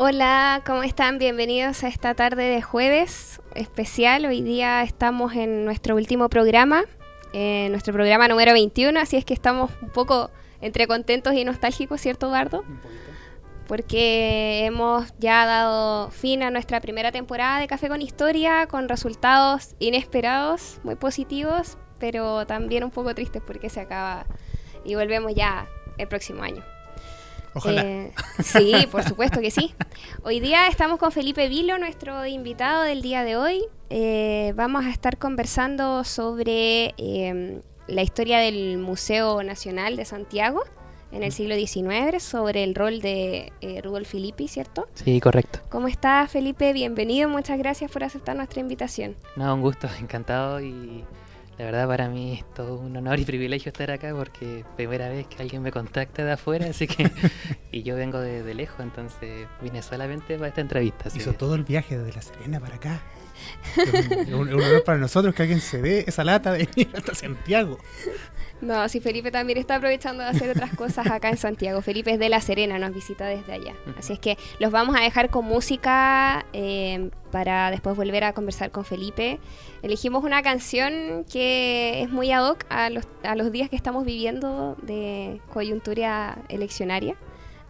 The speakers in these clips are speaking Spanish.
Hola, ¿cómo están? Bienvenidos a esta tarde de jueves especial. Hoy día estamos en nuestro último programa, eh, nuestro programa número 21, así es que estamos un poco entre contentos y nostálgicos, ¿cierto, Eduardo? Porque hemos ya dado fin a nuestra primera temporada de Café con Historia con resultados inesperados, muy positivos, pero también un poco tristes porque se acaba y volvemos ya el próximo año. Ojalá. Eh, sí, por supuesto que sí. Hoy día estamos con Felipe Vilo, nuestro invitado del día de hoy. Eh, vamos a estar conversando sobre eh, la historia del Museo Nacional de Santiago en el siglo XIX, sobre el rol de eh, Rudolf Filippi, ¿cierto? Sí, correcto. ¿Cómo estás, Felipe? Bienvenido, muchas gracias por aceptar nuestra invitación. No, un gusto, encantado y la verdad para mí es todo un honor y privilegio estar acá porque primera vez que alguien me contacta de afuera, así que y yo vengo de, de lejos, entonces vine solamente para esta entrevista. Hizo que- todo el viaje desde La Serena para acá. Es un, un honor para nosotros que alguien se dé esa lata de venir hasta Santiago. No, sí, Felipe también está aprovechando de hacer otras cosas acá en Santiago. Felipe es de La Serena, nos visita desde allá. Así es que los vamos a dejar con música eh, para después volver a conversar con Felipe. Elegimos una canción que es muy ad hoc a los, a los días que estamos viviendo de coyuntura eleccionaria.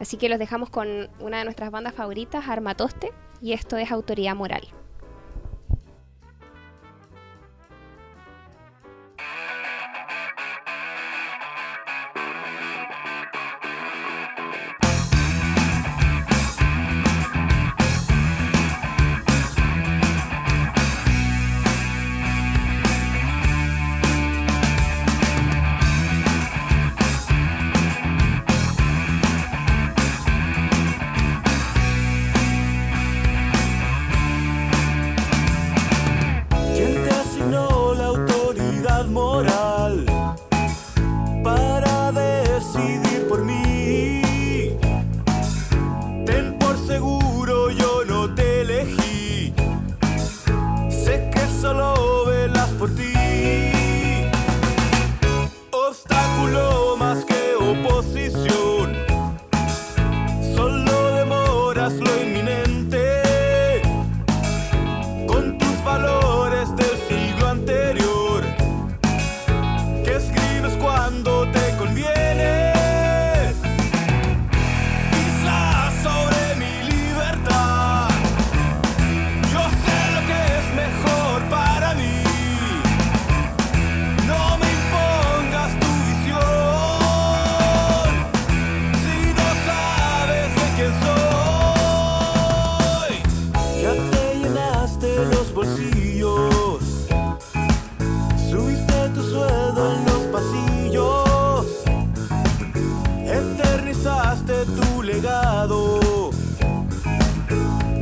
Así que los dejamos con una de nuestras bandas favoritas, Armatoste, y esto es Autoridad Moral.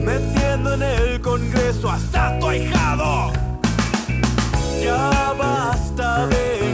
Metiendo en el Congreso hasta tu ahijado. Ya basta de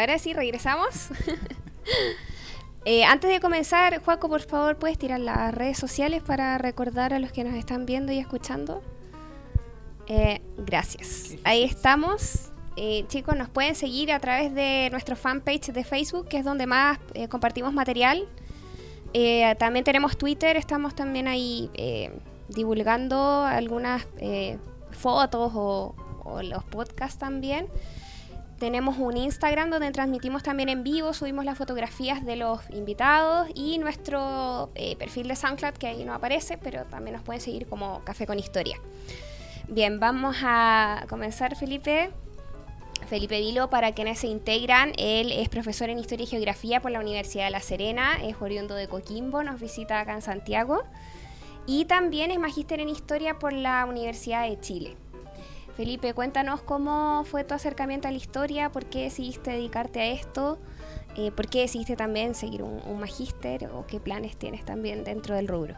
Ahora sí, regresamos. Eh, antes de comenzar, Juaco, por favor, ¿puedes tirar las redes sociales para recordar a los que nos están viendo y escuchando? Eh, gracias. Ahí estamos. Eh, chicos, nos pueden seguir a través de nuestro fanpage de Facebook, que es donde más compartimos material. También tenemos Twitter, estamos también ahí divulgando algunas fotos o, o los podcasts también. Tenemos un Instagram donde transmitimos también en vivo, subimos las fotografías de los invitados y nuestro eh, perfil de SoundCloud que ahí no aparece, pero también nos pueden seguir como Café con Historia. Bien, vamos a comenzar, Felipe. Felipe Vilo, para quienes se integran, él es profesor en Historia y Geografía por la Universidad de La Serena, es oriundo de Coquimbo, nos visita acá en Santiago y también es magíster en Historia por la Universidad de Chile. Felipe, cuéntanos cómo fue tu acercamiento a la historia, por qué decidiste dedicarte a esto, eh, por qué decidiste también seguir un, un magíster o qué planes tienes también dentro del rubro.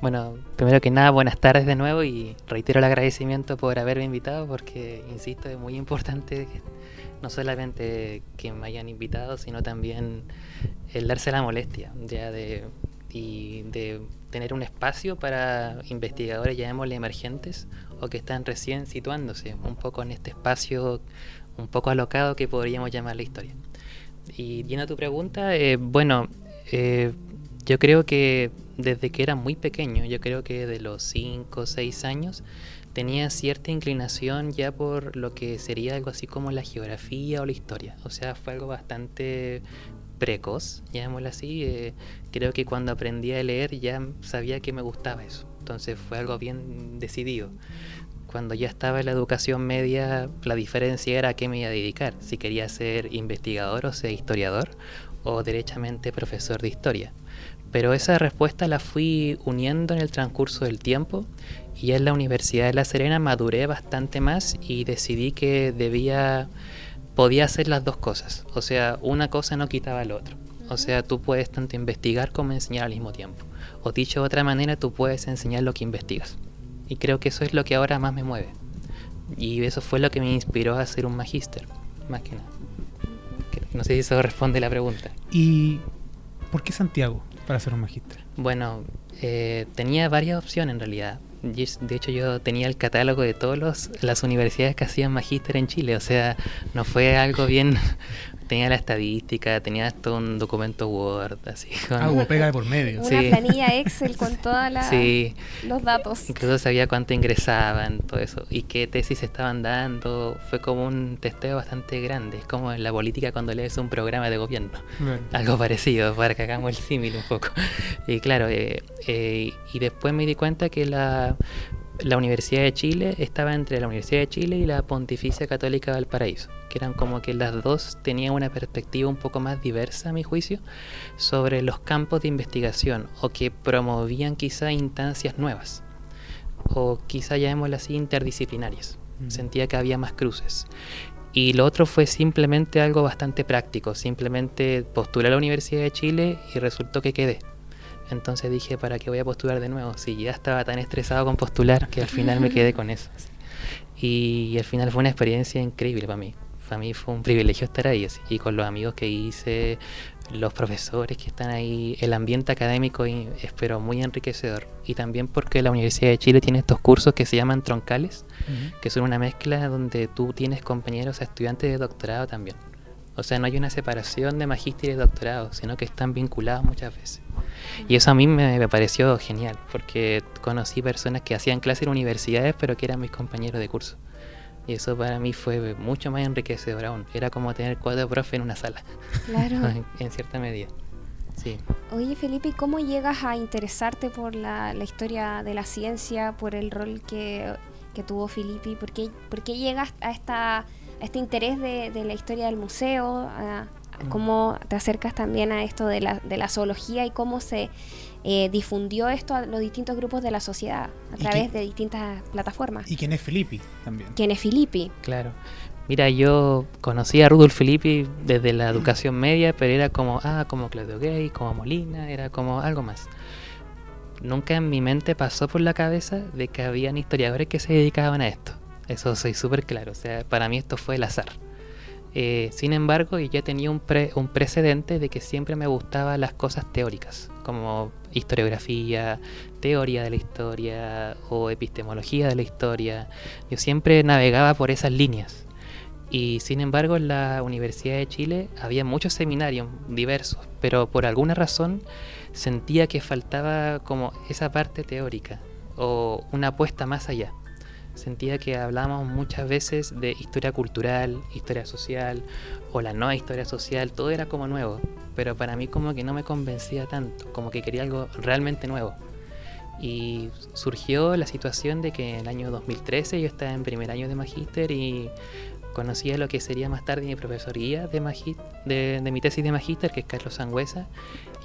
Bueno, primero que nada, buenas tardes de nuevo y reitero el agradecimiento por haberme invitado porque, insisto, es muy importante no solamente que me hayan invitado, sino también el darse la molestia ya de, y de tener un espacio para investigadores, llamémosle emergentes, o que están recién situándose un poco en este espacio un poco alocado que podríamos llamar la historia. Y yendo a tu pregunta, eh, bueno, eh, yo creo que desde que era muy pequeño, yo creo que de los 5 o 6 años, tenía cierta inclinación ya por lo que sería algo así como la geografía o la historia. O sea, fue algo bastante precoz, llamémoslo así. eh, creo que cuando aprendí a leer ya sabía que me gustaba eso. Entonces fue algo bien decidido. Cuando ya estaba en la educación media, la diferencia era a qué me iba a dedicar. Si quería ser investigador o ser historiador, o derechamente profesor de historia. Pero esa respuesta la fui uniendo en el transcurso del tiempo y en la Universidad de La Serena maduré bastante más y decidí que debía, podía hacer las dos cosas. O sea, una cosa no quitaba la otra. O sea, tú puedes tanto investigar como enseñar al mismo tiempo. O dicho de otra manera, tú puedes enseñar lo que investigas. Y creo que eso es lo que ahora más me mueve. Y eso fue lo que me inspiró a hacer un magíster, más que nada. No sé si eso responde la pregunta. ¿Y por qué Santiago para ser un magíster? Bueno, eh, tenía varias opciones en realidad. De hecho, yo tenía el catálogo de todas las universidades que hacían magíster en Chile. O sea, no fue algo bien. Tenía la estadística, tenía hasta un documento Word, así. con- Ah, hubo pega de por medio. Una Sí. planilla Excel con todos Sí, los datos. incluso sabía cuánto ingresaban, todo eso. Y qué tesis estaban dando. Fue como un testeo bastante grande. Es como en la política cuando lees un programa de gobierno. Algo parecido, para que hagamos el símil un poco. Y claro, eh, eh, y después me di cuenta que la, la Universidad de Chile estaba entre la Universidad de Chile y la Pontificia Católica Valparaíso, que eran como que las dos tenían una perspectiva un poco más diversa, a mi juicio, sobre los campos de investigación o que promovían quizá instancias nuevas o quizá llamémoslas así interdisciplinarias. Mm. Sentía que había más cruces. Y lo otro fue simplemente algo bastante práctico, simplemente postulé a la Universidad de Chile y resultó que quedé. Entonces dije, ¿para qué voy a postular de nuevo? Si ya estaba tan estresado con postular que al final me quedé con eso. Y, al final fue una experiencia increíble para mí. Para mí fue un privilegio estar ahí así, y con los amigos que hice, los profesores que están ahí, el ambiente académico y espero muy enriquecedor. Y también porque la Universidad de Chile tiene estos cursos que se llaman troncales, Ujú. que son una mezcla donde tú tienes compañeros estudiantes de doctorado también. O sea, no hay una separación de magíster y doctorado, sino que están vinculados muchas veces. Y eso a mí me, me pareció genial, porque conocí personas que hacían clases en universidades, pero que eran mis compañeros de curso. Y eso para mí fue mucho más enriquecedor aún. Era como tener cuatro profes en una sala, Claro. en, en cierta medida. Sí. Oye Felipe, ¿y cómo llegas a interesarte por la, la historia de la ciencia, por el rol que, que tuvo Filippi? ¿Por qué, por qué llegas a, esta, a este interés de, de la historia del museo, a, cómo te acercas también a esto de la, de la zoología y cómo se eh, difundió esto a los distintos grupos de la sociedad a ¿Y través de distintas plataformas. ¿Y quién es Filippi también? ¿Quién es Filippi? Claro. Mira, yo conocí a Rudolf Filippi desde la educación media, pero era como, ah, como Claudio Gay, como Molina, era como algo más. Nunca en mi mente pasó por la cabeza de que habían historiadores que se dedicaban a esto. Eso soy súper claro. O sea, para mí esto fue el azar. Eh, sin embargo, ya tenía un, pre- un precedente de que siempre me gustaban las cosas teóricas, como historiografía, teoría de la historia o epistemología de la historia. Yo siempre navegaba por esas líneas. Y sin embargo, en la Universidad de Chile había muchos seminarios diversos, pero por alguna razón sentía que faltaba como esa parte teórica o una apuesta más allá. Sentía que hablábamos muchas veces de historia cultural, historia social o la nueva historia social, todo era como nuevo, pero para mí como que no me convencía tanto, como que quería algo realmente nuevo. Y surgió la situación de que en el año 2013 yo estaba en primer año de magíster y conocía lo que sería más tarde mi profesoría de, de, de mi tesis de magíster, que es Carlos Sangüesa,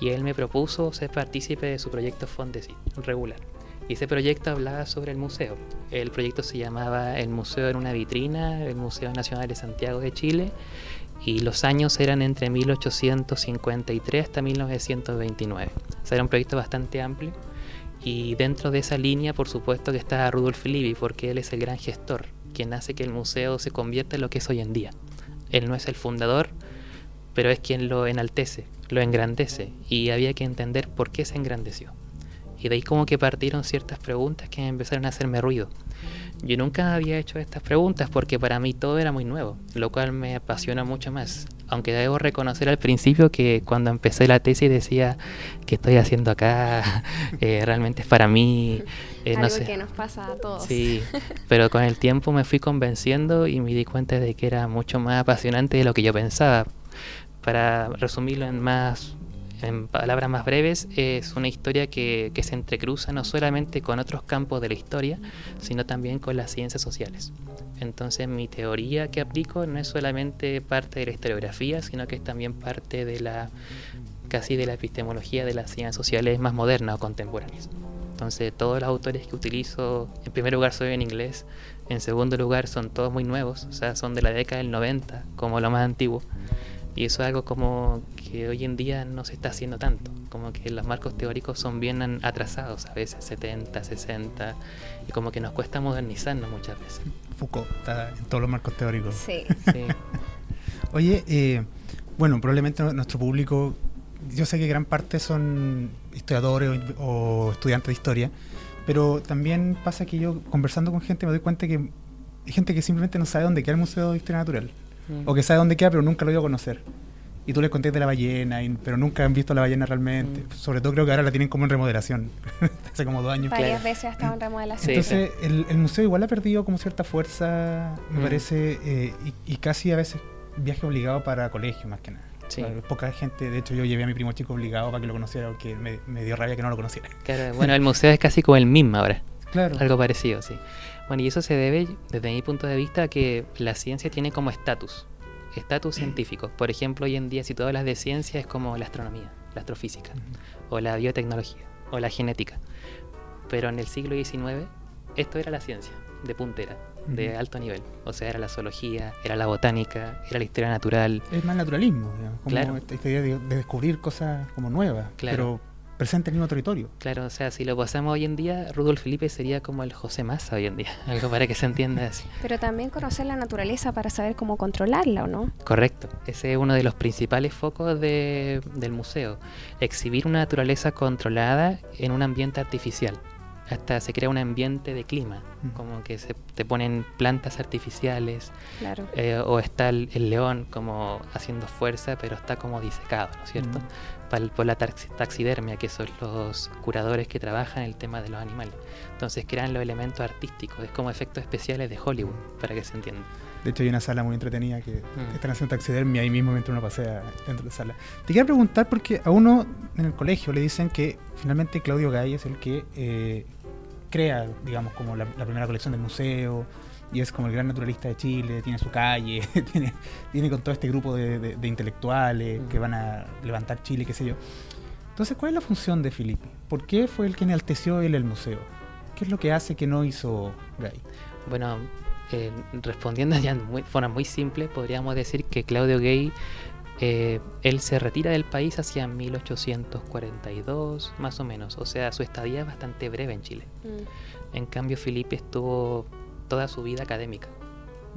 y él me propuso ser partícipe de su proyecto Fondesit regular. Y ese proyecto hablaba sobre el museo. El proyecto se llamaba El Museo en una vitrina, el Museo Nacional de Santiago de Chile, y los años eran entre 1853 hasta 1929. O sea, era un proyecto bastante amplio. Y dentro de esa línea, por supuesto, que está Rudolf Libby, porque él es el gran gestor, quien hace que el museo se convierta en lo que es hoy en día. Él no es el fundador, pero es quien lo enaltece, lo engrandece, y había que entender por qué se engrandeció. Y de ahí como que partieron ciertas preguntas que empezaron a hacerme ruido. Yo nunca había hecho estas preguntas porque para mí todo era muy nuevo, lo cual me apasiona mucho más. Aunque debo reconocer al principio que cuando empecé la tesis decía que estoy haciendo acá, Eh, realmente es para mí, eh, Algo no sé. que nos pasa a todos. Sí, pero con el tiempo me fui convenciendo y me di cuenta de que era mucho más apasionante de lo que yo pensaba. Para resumirlo en más en palabras más breves, es una historia que, se entrecruza no solamente con otros campos de la historia, sino también con las ciencias sociales. Entonces mi teoría que aplico no es solamente parte de la historiografía, sino que es también parte de la casi de la epistemología de las ciencias sociales más modernas o contemporáneas. Entonces todos los autores que utilizo, en primer lugar soy en inglés, en segundo lugar son todos muy nuevos, o sea, son de la década del 90, como lo más antiguo. Y eso es algo como que hoy en día no se está haciendo tanto, como que los marcos teóricos son bien atrasados, a veces 70, 60, y como que nos cuesta modernizarnos muchas veces. Foucault está en todos los marcos teóricos. Sí. Sí. Oye, eh, bueno, probablemente nu- nuestro público, yo sé que gran parte son historiadores o, o estudiantes de historia, pero también pasa que yo conversando con gente me doy cuenta que hay gente que simplemente no sabe dónde queda el Museo de Historia Natural, Mm. o que sabe dónde queda pero nunca lo iba a conocer. Y tú les contés de la ballena, y- pero nunca han visto la ballena realmente. Mm. Sobre todo creo que ahora la tienen como en remodelación, hace como dos años. Varias veces ha estado en remodelación. Sí, Entonces, El, el museo igual ha perdido como cierta fuerza, me Mm. parece, eh, y, y casi a veces viaje obligado para colegio más que nada. Sí. Para Poca gente, de hecho yo llevé a mi primo chico obligado para que lo conociera, porque me, me dio rabia que no lo conociera. Claro, bueno, el museo es casi como el mismo ahora. Claro. Algo parecido, sí. Bueno, y eso se debe, desde mi punto de vista, a que la ciencia tiene como estatus, estatus científico. Por ejemplo, hoy en día, si tú hablas de ciencia, es como la astronomía, la astrofísica, o la biotecnología, o la genética. Pero en el siglo XIX, esto era la ciencia, de puntera, de alto nivel. O sea, era la zoología, era la botánica, era la historia natural. Es más naturalismo, digamos, como Claro. esta, esta idea de, de descubrir cosas como nuevas, Claro. pero presente en el mismo territorio. Claro, o sea, si lo pasamos hoy en día, Rudolf Felipe sería como el José Massa hoy en día, algo para que se entienda así. Pero también conocer la naturaleza para saber cómo controlarla, ¿o no? Correcto, ese es uno de los principales focos de- del museo, exhibir una naturaleza controlada en un ambiente artificial. Hasta se crea un ambiente de clima, Mm. como que se te ponen plantas artificiales, Claro. eh, o está el, el león como haciendo fuerza, pero está como disecado, ¿no es cierto? Mm. Por la tax- taxidermia, que son los curadores que trabajan el tema de los animales. Entonces crean los elementos artísticos, es como efectos especiales de Hollywood, para que se entienda. De hecho hay una sala muy entretenida que Mm. están haciendo taxidermia ahí mismo mientras uno pasea dentro de la sala. Te quería preguntar porque a uno en el colegio le dicen que finalmente Claudio Gay es el que eh, crea, digamos, como la, la primera colección del museo, y es como el gran naturalista de Chile, tiene su calle, tiene, tiene con todo este grupo de, de- de intelectuales que van a levantar Chile, qué sé yo. Entonces, ¿cuál es la función de Filippi? ¿Por qué fue el que enalteció él el museo? ¿Qué es lo que hace que no hizo Gay? Bueno, eh, respondiendo ya de muy- forma muy simple, podríamos decir que Claudio Gay, eh, él se retira del país hacia 1842, más o menos. O sea, su estadía es bastante breve en Chile. Mm. En cambio, Felipe estuvo toda su vida académica,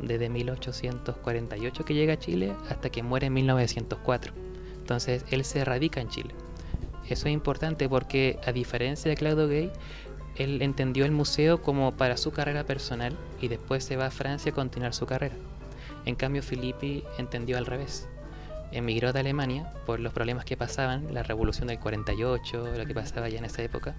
desde 1848 que llega a Chile hasta que muere en 1904. Entonces, él se radica en Chile. Eso es importante porque, a diferencia de Claudio Gay, él entendió el museo como para su carrera personal y después se va a Francia a continuar su carrera. En cambio, Filippi entendió al revés. Emigró de Alemania por los problemas que pasaban, la revolución del 48, lo que pasaba ya en esa época,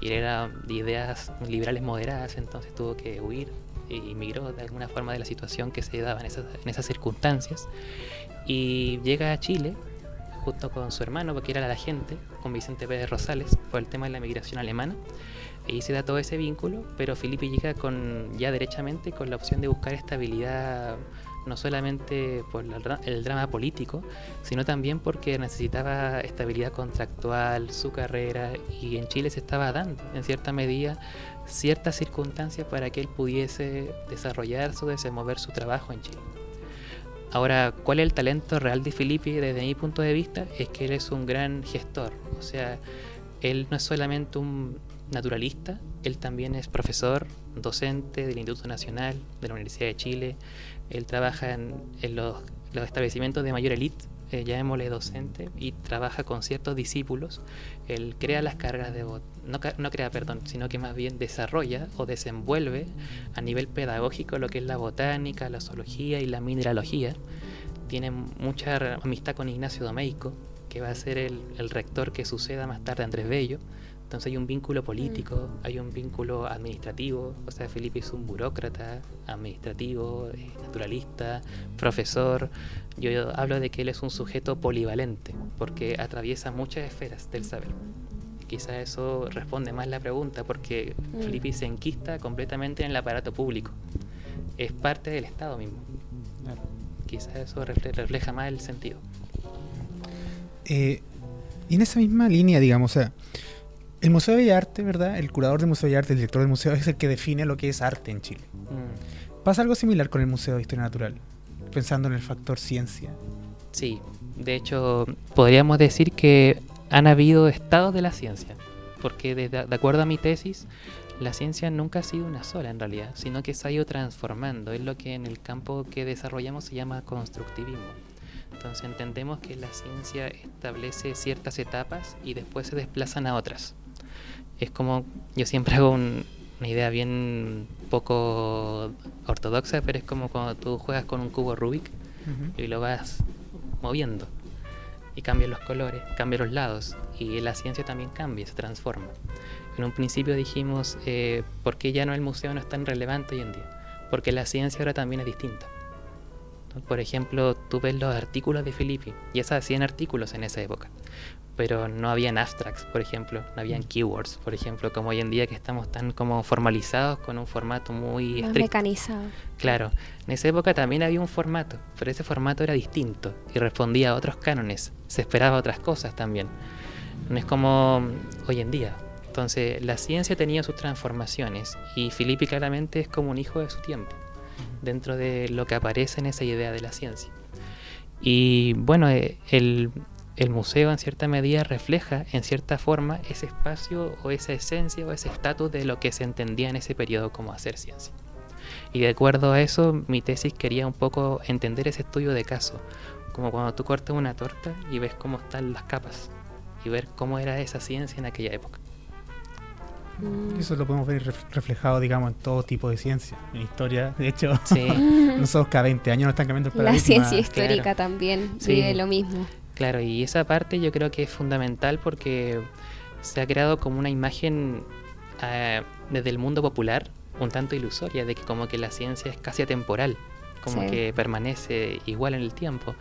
y era de ideas liberales moderadas, entonces tuvo que huir y emigró de alguna forma de la situación que se daba en esas, en esas circunstancias. Y llega a Chile junto con su hermano, porque era la gente, con Vicente Pérez Rosales, por el tema de la migración alemana. Y se da todo ese vínculo, pero Felipe llega con ya derechamente con la opción de buscar estabilidad no solamente por la el drama político, sino también porque necesitaba estabilidad contractual, su carrera, y en Chile se estaba dando, en cierta medida, ciertas circunstancias para que él pudiese desarrollarse o desenvolver su trabajo en Chile. Ahora, ¿cuál es el talento real de Filippi desde mi punto de vista? Es que él es un gran gestor, o sea, él no es solamente un naturalista, él también es profesor, docente del Instituto Nacional, de la Universidad de Chile, él trabaja en, los establecimientos de mayor elite, eh, llamémosle docente, y trabaja con ciertos discípulos, él crea las cargas de... No, no crea, perdón, sino que más bien desarrolla o desenvuelve a nivel pedagógico lo que es la botánica, la zoología y la mineralogía. Tiene mucha amistad con Ignacio Domeico, que va a ser el, el rector que suceda más tarde a Andrés Bello. Entonces hay un vínculo político, hay un vínculo administrativo, o sea, Felipe es un burócrata, administrativo, eh, naturalista, profesor. Yo, yo hablo de que él es un sujeto polivalente, porque atraviesa muchas esferas del saber. Quizá eso responde más la pregunta, porque Mm. Felipe se enquista completamente en el aparato público. Es parte del Estado mismo. Quizá eso refle- refleja más el sentido. Eh, y en esa misma línea, digamos, o sea, el Museo de Artes, ¿verdad? El curador del Museo de Artes, el director del museo, es el que define lo que es arte en Chile. Mm. Pasa algo similar con el Museo de Historia Natural, pensando en el factor ciencia. Sí, de hecho podríamos decir que han habido estados de la ciencia, porque de, de acuerdo a mi tesis, la ciencia nunca ha sido una sola en realidad, sino que se ha ido transformando, es lo que en el campo que desarrollamos se llama constructivismo. Entonces entendemos que la ciencia establece ciertas etapas y después se desplazan a otras. Es como, yo siempre hago un- una idea bien poco ortodoxa, pero es como cuando tú juegas con un cubo Rubik y lo vas moviendo y cambian los colores, cambian los lados y la ciencia también cambia, se transforma. En un principio dijimos, eh, ¿por qué ya no el museo no es tan relevante hoy en día? Porque la ciencia ahora también es distinta. Por ejemplo, tú ves los artículos de Filippi, y esas hacían artículos en esa época, pero no habían abstracts, por ejemplo, no habían keywords, por ejemplo, como hoy en día que estamos tan como formalizados con un formato muy Más estricto. mecanizado. Claro, en esa época también había un formato, pero ese formato era distinto y respondía a otros cánones, se esperaba otras cosas también. No es como mm, hoy en día. Entonces, la ciencia tenía sus transformaciones y Filippi claramente es como un hijo de su tiempo, dentro de lo que aparece en esa idea de la ciencia. Y bueno, eh, el, el museo en cierta medida refleja en cierta forma ese espacio o esa esencia o ese estatus de lo que se entendía en ese periodo como hacer ciencia. Y de acuerdo a eso, mi tesis quería un poco entender ese estudio de caso, como cuando tú cortas una torta y ves cómo están las capas, y ver cómo era esa ciencia en aquella época. Mm. Eso lo podemos ver ref- reflejado, digamos, en todo tipo de ciencia. En historia, de hecho, Sí, nosotros cada 20 años nos están cambiando el La paradigma. ciencia histórica claro. también Sí. vive lo mismo. Claro, y esa parte yo creo que es fundamental porque se ha creado como una imagen eh, desde el mundo popular un tanto ilusoria de que como que la ciencia es casi atemporal, como Sí. que permanece igual en el tiempo.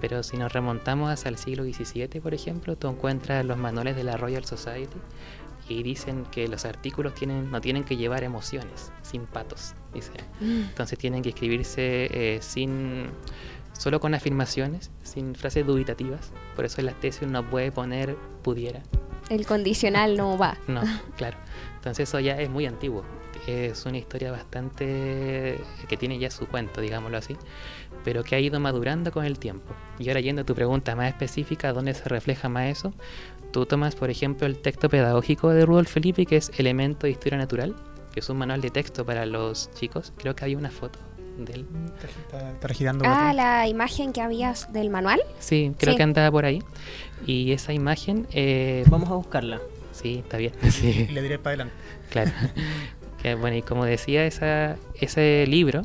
Pero si nos remontamos hasta el siglo XVII, por ejemplo, tú encuentras los manuales de la Royal Society Y dicen que los artículos tienen, no tienen que llevar emociones, sin patos, dice. Entonces tienen que escribirse eh, sin solo con afirmaciones, sin frases dubitativas. Por eso en las tesis uno puede poner pudiera. El condicional no va. No, claro. Entonces eso ya es muy antiguo. Es una historia bastante que tiene ya su cuento, digámoslo así, pero que ha ido madurando con el tiempo. Y ahora yendo a tu pregunta más específica, ¿dónde se refleja más eso? Tú tomas, por ejemplo, el texto pedagógico de Rudolf Felipe, que es Elemento de Historia Natural, que es un manual de texto para los chicos. Creo que hay una foto de él. Está, está girando. Ah, la imagen que había del manual. Sí, creo Sí. que andaba por ahí. Y esa imagen, eh, Vamos a buscarla. sí, está bien. Sí. Y le diré para adelante. Claro. que, bueno, y como decía, esa, ese libro,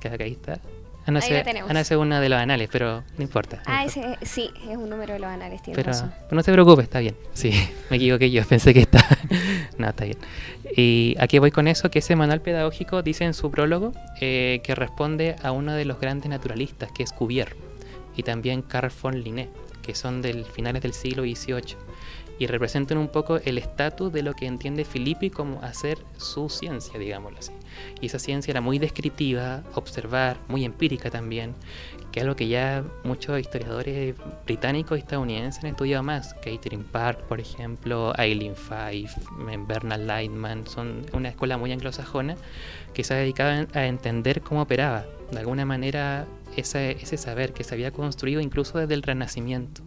que acá ahí está. Ah, no, es uno de los anales, pero no importa. no Ah, importa. ese, sí, es un número de los anales, Pero, razón. pero no se preocupe, está bien. Sí, me equivoqué yo, pensé que está. no, está bien. Y aquí voy con eso, que ese manual pedagógico dice en su prólogo eh, que responde a uno de los grandes naturalistas, que es Cuvier, y también Carl von Linné, que son del finales del siglo XVIII, y representan un poco el estatus de lo que entiende Filippi como hacer su ciencia, digámoslo así. Y esa ciencia era muy descriptiva, observar, muy empírica también, que es algo que ya muchos historiadores británicos y estadounidenses han estudiado más. Catherine Park, por ejemplo, Eileen Fife, Bernard Lightman, son una escuela muy anglosajona que se ha dedicado a entender cómo operaba, de alguna manera, ese, ese saber que se había construido incluso desde el Renacimiento.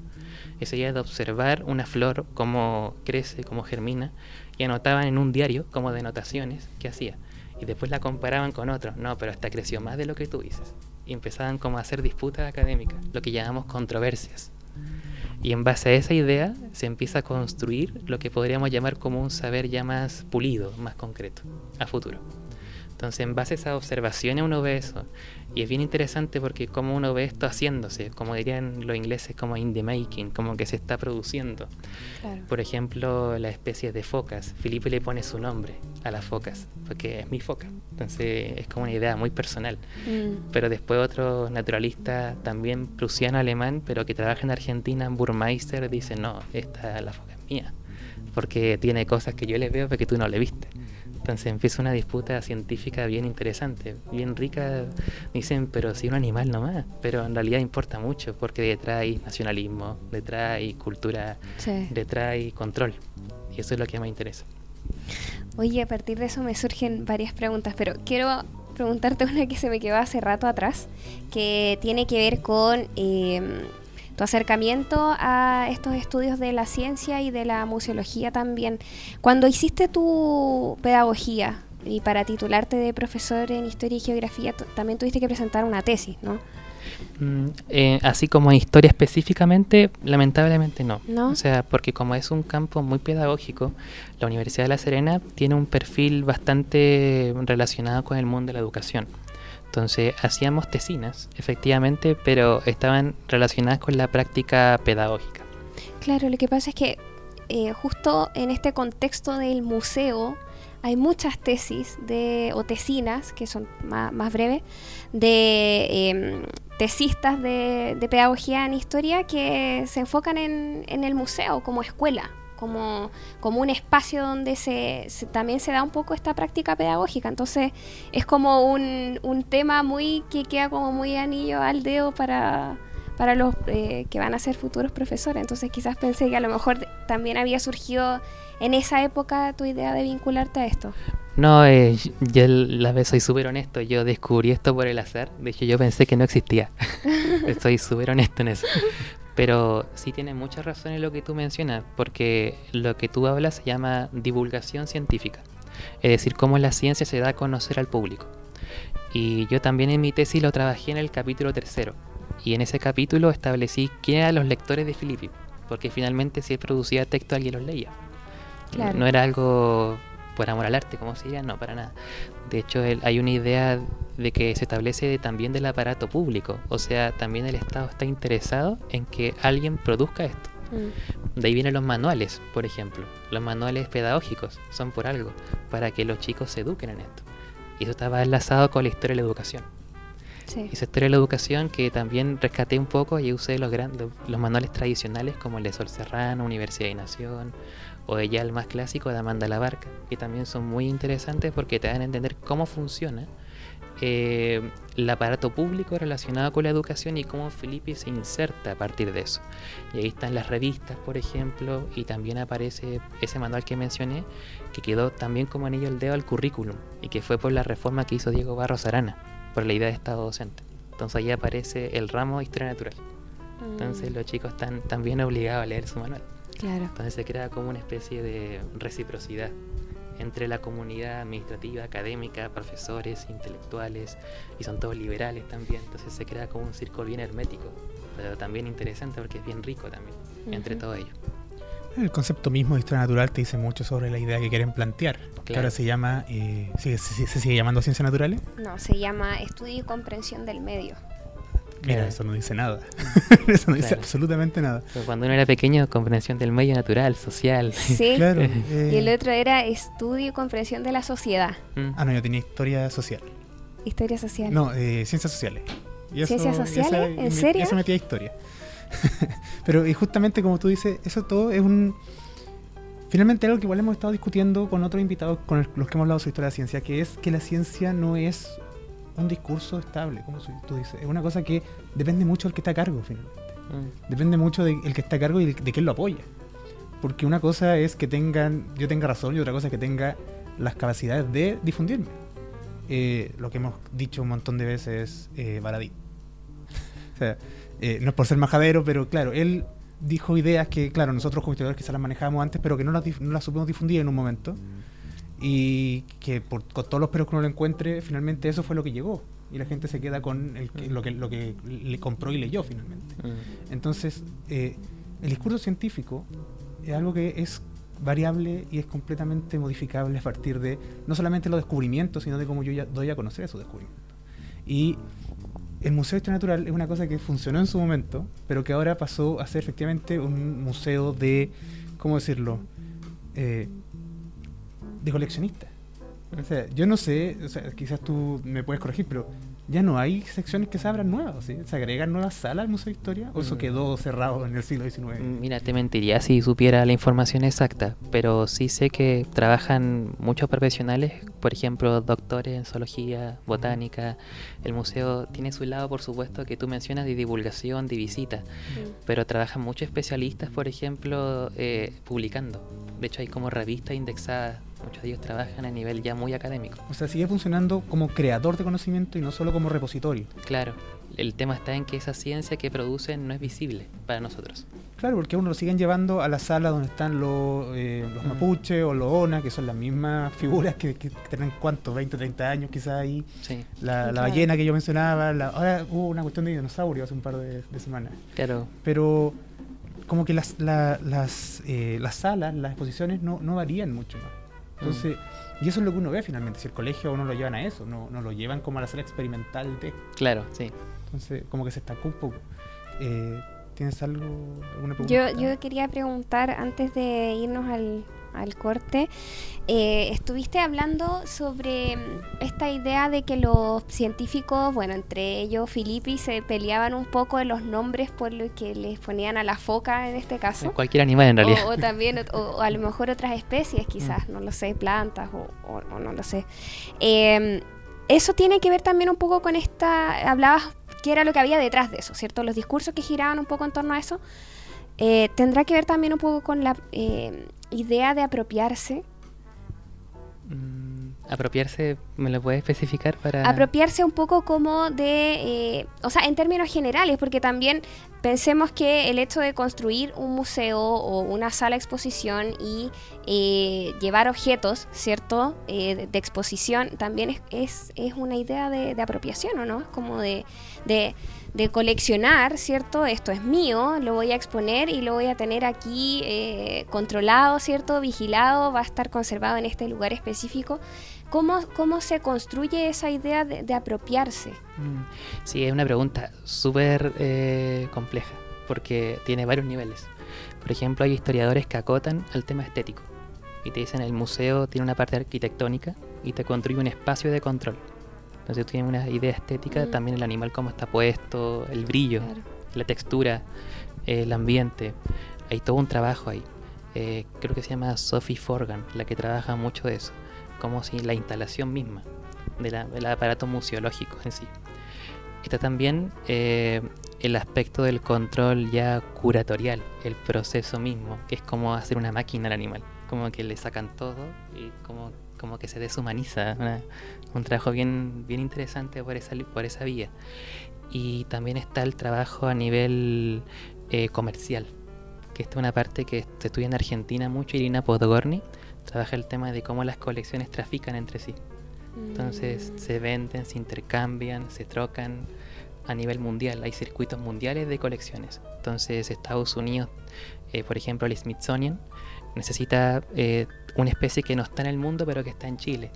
Esa idea de observar una flor, cómo crece, cómo germina, y anotaban en un diario como denotaciones que hacía. Y después la comparaban con otro. No, pero esta creció más de lo que tú dices. Y empezaban como a hacer disputas académicas, lo que llamamos controversias. Y en base a esa idea se empieza a construir lo que podríamos llamar como un saber ya más pulido, más concreto, a futuro. Entonces, en base a esas observaciones uno ve eso. Y es bien interesante porque como uno ve esto haciéndose, como dirían los ingleses, como in the making, como que se está produciendo. Claro. Por ejemplo, la especie de focas. Felipe le pone su nombre a las focas, porque es mi foca. Entonces es como una idea muy personal. Mm. Pero después otro naturalista, también prusiano-alemán, pero que trabaja en Argentina, Burmeister, dice, no, esta la foca es mía, porque tiene cosas que yo le veo pero que tú no le viste. Entonces empieza una disputa científica bien interesante, bien rica. Dicen, pero si un animal nomás, pero en realidad importa mucho, porque detrás hay nacionalismo, detrás hay cultura, Sí. detrás hay control. Y eso es lo que más interesa. Oye, a partir de eso me surgen varias preguntas, pero quiero preguntarte una que se me quedó hace rato atrás, que tiene que ver con eh, tu acercamiento a estos estudios de la ciencia y de la museología también. Cuando hiciste tu pedagogía y para titularte de profesor en historia y geografía, también tuviste que presentar una tesis, ¿no? Mm, eh, así como historia específicamente, lamentablemente no. ¿No? O sea, porque como es un campo muy pedagógico, la Universidad de La Serena tiene un perfil bastante relacionado con el mundo de la educación. Entonces, hacíamos tesinas, efectivamente, pero estaban relacionadas con la práctica pedagógica. Claro, lo que pasa es que eh, justo en este contexto del museo hay muchas tesis de, o tesinas, que son más, más breves, de em, tesistas de, de pedagogía en historia que se enfocan en, en el museo como escuela, como, como un espacio donde se, también se da un poco esta práctica pedagógica. Entonces es como un, un tema muy que queda como muy anillo al dedo para, para los eh, que van a ser futuros profesores. Entonces quizás pensé que a lo mejor también había surgido en esa época tu idea de vincularte a esto. No, eh, yo la vez soy súper honesto, yo descubrí esto por el azar, de hecho yo pensé que no existía, estoy súper honesto en eso. Pero sí tiene mucha razón en lo que tú mencionas, porque lo que tú hablas se llama divulgación científica, es decir, cómo la ciencia se da a conocer al público. Y yo también en mi tesis lo trabajé en el capítulo tercero, y en ese capítulo establecí quién eran los lectores de Filippi, porque finalmente si él producía texto alguien los leía. Claro. No era algo por amor al arte, como se diga, no, para nada. De hecho, el- hay una idea de que se establece también del aparato público, o sea, también el Estado está interesado en que alguien produzca esto. Mm. De ahí vienen los manuales, por ejemplo. Los manuales pedagógicos son por algo, para que los chicos se eduquen en esto. Y eso estaba enlazado con la historia de la educación. Sí. Hice historia de la educación que también rescaté un poco y usé los, gran- los, los manuales tradicionales como el de Sol Serrano, Universidad y Nación, o ya el más clásico de Amanda La Barca, que también son muy interesantes porque te dan a entender cómo funciona eh, el aparato público relacionado con la educación y cómo Felipe se inserta a partir de eso. Y ahí están las revistas, por ejemplo, y también aparece ese manual que mencioné, que quedó también como anillo al dedo al currículum, y que fue por la reforma que hizo Diego Barros Arana, por la idea de Estado docente. Entonces ahí aparece el ramo de historia natural. Entonces Mm, los chicos están también obligados a leer su manual. Claro. Entonces se crea como una especie de reciprocidad entre la comunidad administrativa, académica, profesores, intelectuales, y son todos liberales también. Entonces se crea como un círculo bien hermético, pero también interesante porque es bien rico también, entre todos ellos. El concepto mismo de historia natural te dice mucho sobre la idea que quieren plantear. Que Claro. ahora se llama, eh, se, se sigue llamando ciencias naturales. No, se llama Estudio y Comprensión del Medio. Mira, Claro. eso no dice nada. eso no dice Claro. absolutamente nada. Pero cuando uno era pequeño, comprensión del medio natural, social. Sí. Claro. Y el eh, otro era Estudio y Comprensión de la Sociedad. Mm. Ah, no, yo tenía historia social. Historia social. No, eh, ciencias sociales. Y ¿Ciencias sociales? ¿En me- serio? Eso metía historia. Pero y justamente como tú dices, eso todo es un... Finalmente algo que igual hemos estado discutiendo con otros invitados con el- los que hemos hablado sobre historia de la ciencia, que es que la ciencia no es un discurso estable, como tú dices. Es una cosa que depende mucho del que está a cargo, finalmente. Mm. Depende mucho del que está a cargo y de, de quién lo apoya. Porque una cosa es que tengan, yo tenga razón y otra cosa es que tenga las capacidades de difundirme. Eh, lo que hemos dicho un montón de veces eh, Baradí. o sea, eh, no es por ser majadero, pero claro, él dijo ideas que, claro, nosotros como historiadores quizás las manejábamos antes, pero que no las, no las supimos difundir en un momento. Y que por, con todos los peros que uno lo encuentre, finalmente eso fue lo que llegó. Y la gente se queda con el que- lo, que, lo que le compró y leyó finalmente. Entonces, eh, el discurso científico es algo que es variable y es completamente modificable a partir de no solamente los descubrimientos, sino de cómo yo ya doy a conocer esos descubrimientos. Y el Museo de Historia Natural es una cosa que funcionó en su momento, pero que ahora pasó a ser efectivamente un museo de, ¿cómo decirlo? Eh, de coleccionistas. O sea, yo no sé, o sea, quizás tú me puedes corregir, pero ya no hay secciones que se abran nuevas, ¿sí? ¿Se agregan nuevas salas al Museo de Historia? ¿O eso Mm. quedó cerrado en el siglo XIX? Mira, te mentiría si supiera la información exacta, pero sí sé que trabajan muchos profesionales, por ejemplo, doctores en zoología, botánica. El museo tiene su lado, por supuesto, que tú mencionas de divulgación, de visita, Mm. pero trabajan muchos especialistas, por ejemplo, eh, publicando. De hecho, hay como revistas indexadas. Muchos de ellos trabajan a nivel ya muy académico. O sea, sigue funcionando como creador de conocimiento y no solo como repositorio. Claro, el tema está en que esa ciencia que producen no es visible para nosotros. Claro, porque a uno lo siguen llevando a la sala donde están los, eh, los Mm. mapuches o los ona, que son las mismas figuras que, que tienen, ¿cuánto? 20, 30 años quizás ahí. Sí, La, la Claro. ballena que yo mencionaba. la- ahora hubo una cuestión de dinosaurio hace un par de, de semanas. claro. Pero como que las, la- las, eh, las salas, las exposiciones no, no varían mucho más. Entonces, y eso es lo que uno ve finalmente. Si el colegio no lo llevan a eso, no, no lo llevan como a la sala experimental de... Claro, sí. Entonces, como que se estancó un poco. Eh, ¿Tienes algo, alguna pregunta? Yo, yo quería preguntar, antes de irnos al, al corte, eh, estuviste hablando sobre mm, esta idea de que los científicos, bueno, entre ellos Filippi, se peleaban un poco de los nombres por lo que les ponían a la foca en este caso. Cualquier animal en realidad. O, o también, o, o a lo mejor otras especies, Mm. quizás, no lo sé, plantas o, o- o no lo sé. Eh, eso tiene que ver también un poco con esta, hablabas qué era lo que había detrás de eso, ¿cierto? Los discursos que giraban un poco en torno a eso. Eh, tendrá que ver también un poco con la eh, idea de apropiarse. Mm, apropiarse, ¿me lo puedes especificar para...? Apropiarse un poco como de, eh, o sea, en términos generales, porque también pensemos que el hecho de construir un museo o una sala de exposición y eh, llevar objetos, ¿cierto?, eh, de, de exposición, también es, es, es una idea de, de apropiación, ¿o no? Es como de, de, de coleccionar, ¿cierto? Esto es mío, lo voy a exponer y lo voy a tener aquí eh, controlado, ¿cierto? Vigilado, va a estar conservado en este lugar específico. ¿Cómo, cómo se construye esa idea de, apropiarse? Mm, Sí, es una pregunta súper eh, compleja, porque tiene varios niveles. Por ejemplo, hay historiadores que acotan al tema estético y te dicen el museo tiene una parte arquitectónica y te construye un espacio de control. Entonces tiene una idea estética, Mm. también el animal cómo está puesto, el brillo, Claro. la textura, el ambiente. Hay todo un trabajo ahí. Eh, creo que se llama Sophie Forgan, la que trabaja mucho de eso. Como si la instalación misma de del aparato museológico en sí. Está también eh, el aspecto del control ya curatorial, el proceso mismo, que es como hacer una máquina al animal. Como que le sacan todo y como, como que se deshumaniza. una- un trabajo bien, bien interesante por esa, por esa vía. Y también está el trabajo a nivel eh, comercial, que esta es una parte que se estudia en Argentina mucho, Irina Podgorny, trabaja el tema de cómo las colecciones trafican entre sí. Entonces Mm. se venden, se intercambian, se trocan a nivel mundial. Hay circuitos mundiales de colecciones. Entonces Estados Unidos, eh, por ejemplo, el Smithsonian, necesita eh, una especie que no está en el mundo pero que está en Chile.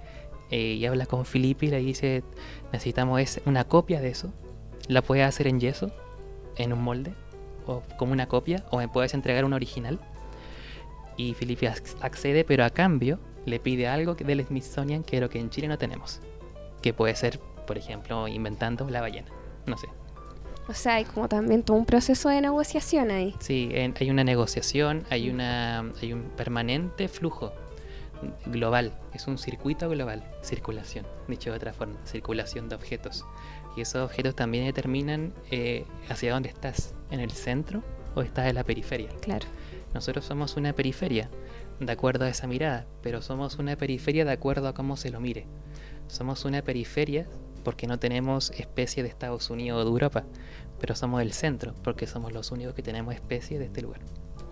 Eh, y habla con Filippi y le dice, necesitamos es una copia de eso. La puedes hacer en yeso, en un molde, o como una copia, o me puedes entregar una original. Y Filippi ac- accede, pero a cambio le pide algo del Smithsonian que lo que en Chile no tenemos. Que puede ser, por ejemplo, inventando la ballena. No sé. O sea, hay como también todo un proceso de negociación ahí. Sí, en- hay una negociación, hay, una, hay un permanente flujo global. Es un circuito global, circulación, dicho de otra forma, circulación de objetos. Y esos objetos también determinan eh, hacia dónde estás, en el centro o estás en la periferia. Claro. Nosotros somos una periferia de acuerdo a esa mirada, pero somos una periferia de acuerdo a cómo se lo mire. Somos una periferia porque no tenemos especie de Estados Unidos o de Europa, pero somos el centro porque somos los únicos que tenemos especie de este lugar.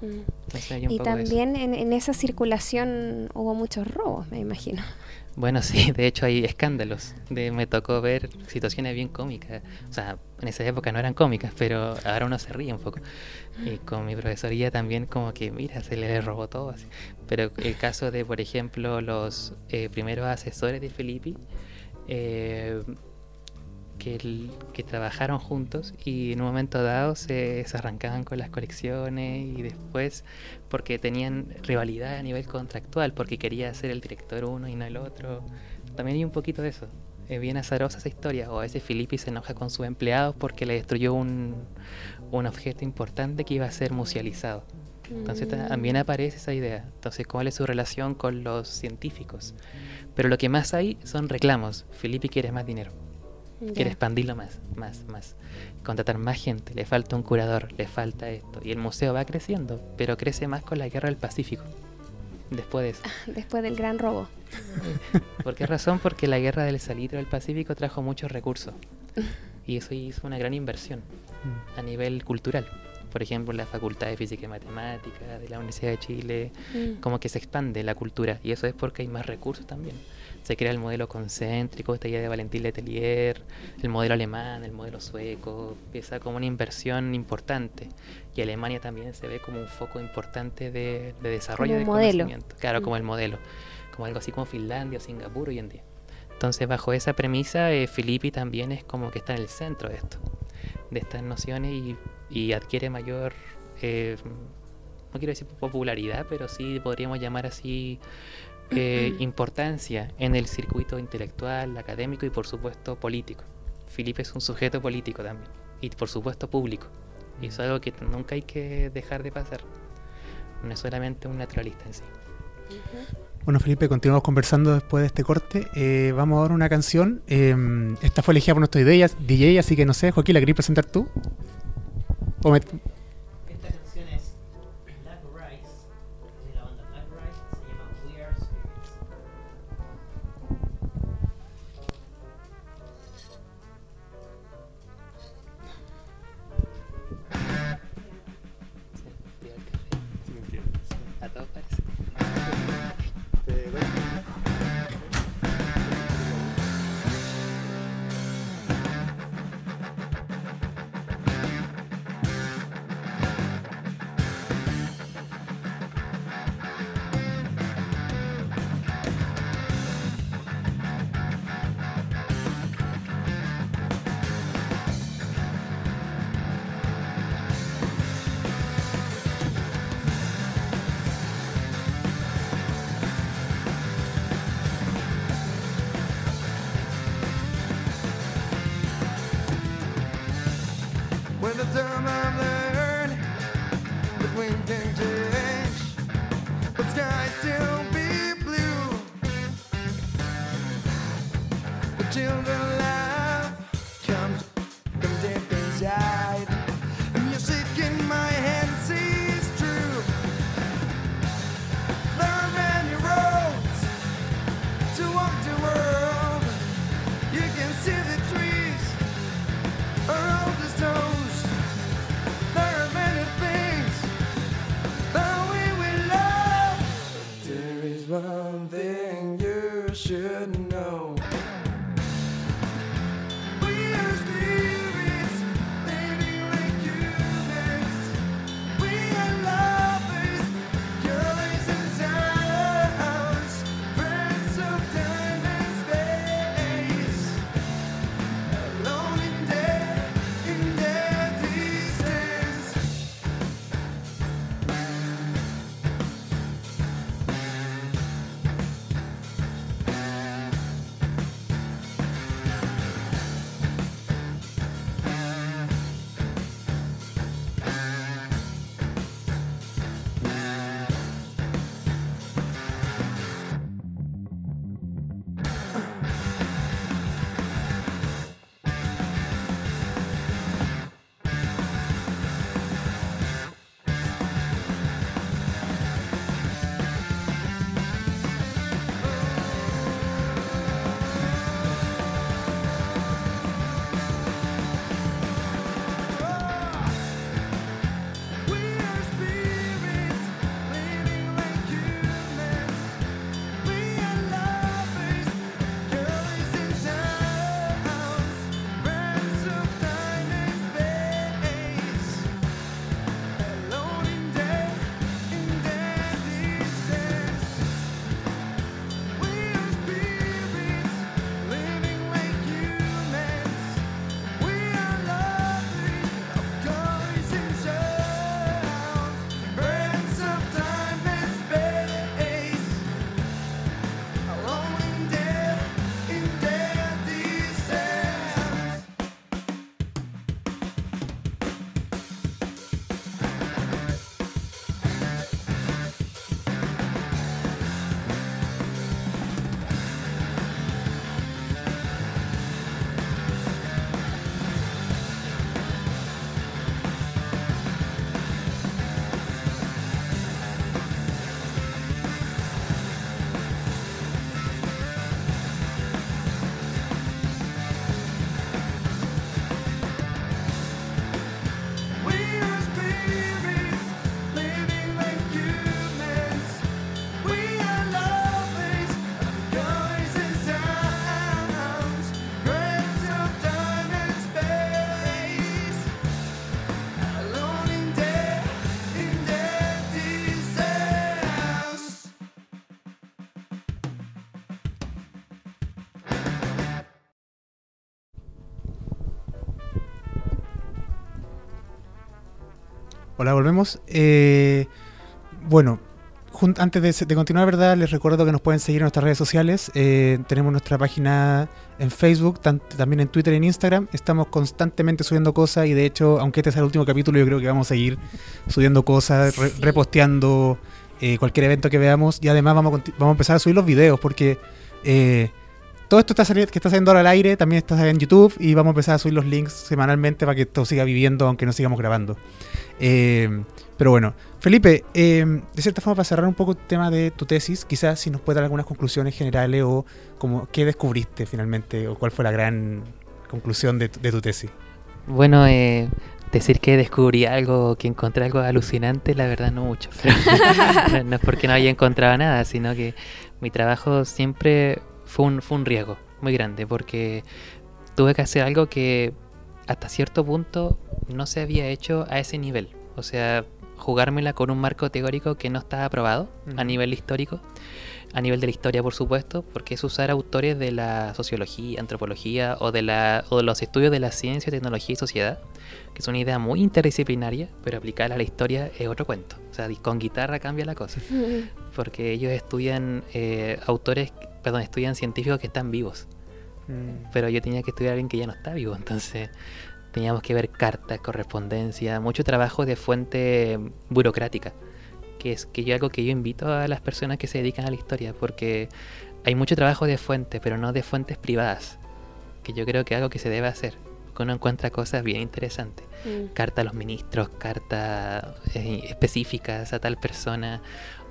Mm. Entonces Y también en, en esa circulación hubo muchos robos, me imagino. Bueno, sí, de hecho hay escándalos. De, me tocó ver situaciones bien cómicas. O sea, en esa época no eran cómicas, pero ahora uno se ríe un poco. Y con mi profesoría también como que, mira, se le robó todo así. Pero el caso de, por ejemplo, los eh, primeros asesores de Filippi, eh, que, el- que trabajaron juntos y en un momento dado se, se arrancaban con las colecciones y después porque tenían rivalidad a nivel contractual, porque quería ser el director uno y no el otro. También hay un poquito de eso. Es bien azarosa esa historia. O a veces Filippi se enoja con sus empleados porque le destruyó un, un objeto importante que iba a ser musealizado. Entonces ta- también aparece esa idea. Entonces, ¿cuál es su relación con los científicos? Pero lo que más hay son reclamos. Filippi quiere más dinero. Quiere Ya. expandirlo más, más, más. Contratar más gente, le falta un curador, le falta esto. Y el museo va creciendo, pero crece más con la guerra del Pacífico. Después de eso. Después del gran robo. ¿Por qué razón? Porque la guerra del salitre del Pacífico trajo muchos recursos. Y eso hizo una gran inversión Mm. a nivel cultural. Por ejemplo, la Facultad de Física y Matemática de la Universidad de Chile, Mm. como que se expande la cultura. Y eso es porque hay más recursos también. Se crea el modelo concéntrico, esta idea de Valentín Letelier, el modelo alemán, el modelo sueco. Empieza como una inversión importante. Y Alemania también se ve como un foco importante de, de desarrollo modelo. conocimiento. Claro, Mm. como el modelo. Como algo así como Finlandia o Singapur hoy en día. Entonces, bajo esa premisa, eh, Filippi también es como que está en el centro de esto, de estas nociones y, y adquiere mayor, eh, no quiero decir popularidad, pero sí podríamos llamar así eh, importancia en el circuito intelectual, académico y por supuesto político. Felipe es un sujeto político también y por supuesto público. Y eso es algo que nunca hay que dejar de pasar. No es solamente un naturalista en sí. Bueno, Felipe, continuamos conversando después de este corte. Eh, vamos a dar una canción. Eh, esta fue elegida por nuestro DJ, DJ, así que no sé, Joaquín, ¿la querías presentar tú? ¿O sky still be blue. The children Hola, volvemos. Eh, bueno, antes de, de continuar, ¿verdad? Les recuerdo que nos pueden seguir en nuestras redes sociales. Eh, tenemos nuestra página en Facebook, también en Twitter y en Instagram. Estamos constantemente subiendo cosas y de hecho, aunque este sea el último capítulo, yo creo que vamos a seguir subiendo cosas, re- reposteando eh, cualquier evento que veamos y además vamos a, conti- vamos a empezar a subir los videos porque... eh, todo esto está que está saliendo ahora al aire también está en YouTube y vamos a empezar a subir los links semanalmente para que esto siga viviendo aunque no sigamos grabando. Eh, pero bueno, Felipe, eh, de cierta forma para cerrar un poco el tema de tu tesis, quizás si nos puedes dar algunas conclusiones generales o como qué descubriste finalmente o cuál fue la gran conclusión de, tu- de tu tesis. Bueno, eh, decir que descubrí algo, que encontré algo alucinante, la verdad no mucho. no, no es porque no haya encontrado nada, sino que mi trabajo siempre fue un, fue un riesgo muy grande, porque tuve que hacer algo que hasta cierto punto no se había hecho a ese nivel. O sea, jugármela con un marco teórico que no estaba aprobado a nivel histórico, a nivel de la historia, por supuesto, porque es usar autores de la sociología, antropología o de, la, o de los estudios de la ciencia, tecnología y sociedad, que es una idea muy interdisciplinaria, pero aplicarla a la historia es otro cuento. O sea, con guitarra cambia la cosa, porque ellos estudian eh, autores, perdón, estudian científicos que están vivos, pero yo tenía que estudiar a alguien que ya no está vivo, entonces teníamos que ver cartas, correspondencia, mucho trabajo de fuente burocrática, que es que yo algo que yo invito a las personas que se dedican a la historia, porque hay mucho trabajo de fuente, pero no de fuentes privadas, que yo creo que es algo que se debe hacer, que uno encuentra cosas bien interesantes. Mm. Carta a los ministros, cartas eh, específicas a tal persona,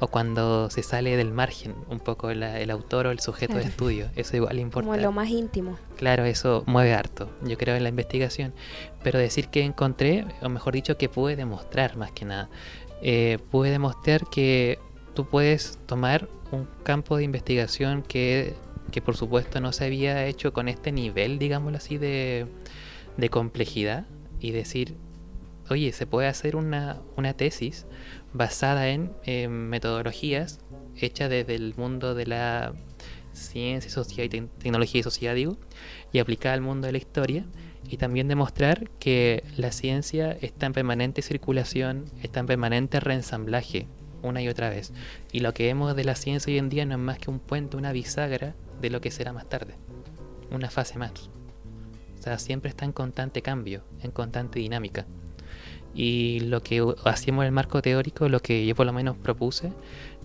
o cuando se sale del margen un poco la- el autor o el sujeto de Claro. estudio, eso igual importa. Como lo más íntimo. Claro, eso mueve harto, yo creo, en la investigación. Pero decir que encontré, o mejor dicho, que pude demostrar más que nada. Eh, pude demostrar que tú puedes tomar un campo de investigación que, que por supuesto no se había hecho con este nivel, digámoslo así, de, de complejidad y decir, oye, se puede hacer una, una tesis basada en metodologías hechas desde el mundo de la ciencia, sociedad y tec- tecnología y sociedad, digo, y aplicada al mundo de la historia, y también demostrar que la ciencia está en permanente circulación, está en permanente reensamblaje, una y otra vez. Y lo que vemos de la ciencia hoy en día no es más que un puente, una bisagra de lo que será más tarde, una fase más. O sea, siempre está en constante cambio, en constante dinámica. Y lo que hacíamos en el marco teórico, lo que yo por lo menos propuse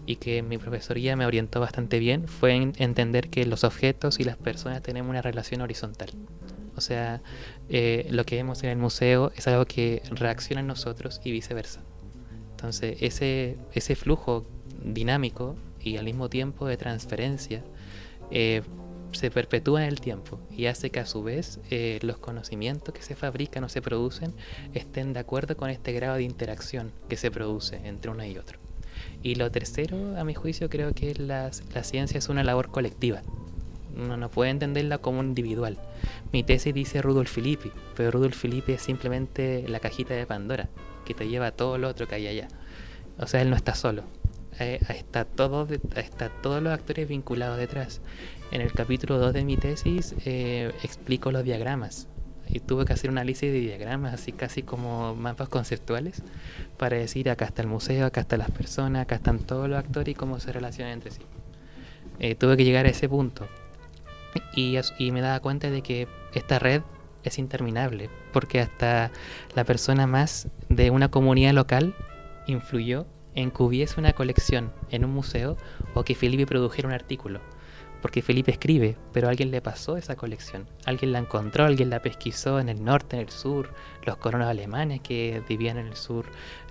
y que mi profesoría me orientó bastante bien, fue en entender que los objetos y las personas tenemos una relación horizontal. O sea, eh, lo que vemos en el museo es algo que reacciona en nosotros y viceversa. Entonces, ese, ese flujo dinámico y al mismo tiempo de transferencia eh, se perpetúa en el tiempo y hace que a su vez eh, los conocimientos que se fabrican o se producen estén de acuerdo con este grado de interacción que se produce entre uno y otro. Y lo tercero, a mi juicio, creo que la, la ciencia es una labor colectiva. Uno no puede entenderla como individual. Mi tesis dice Rudolf Filippi, pero Rudolf Filippi es simplemente la cajita de Pandora que te lleva a todo lo otro que hay allá. O sea, él no está solo. Eh, está, todo está todos los actores vinculados detrás. En el capítulo 2 de mi tesis eh, explico los diagramas. Y tuve que hacer un análisis de diagramas, así casi como mapas conceptuales, para decir acá está el museo, acá están las personas, acá están todos los actores y cómo se relacionan entre sí. Eh, tuve que llegar a ese punto. Y, y me daba cuenta de que esta red es interminable, porque hasta la persona más de una comunidad local influyó en que hubiese una colección en un museo o que Felipe produjera un artículo. Porque Felipe escribe, pero alguien le pasó esa colección. Alguien la encontró, alguien la pesquisó en el norte, en el sur, los colonos alemanes que vivían en el sur,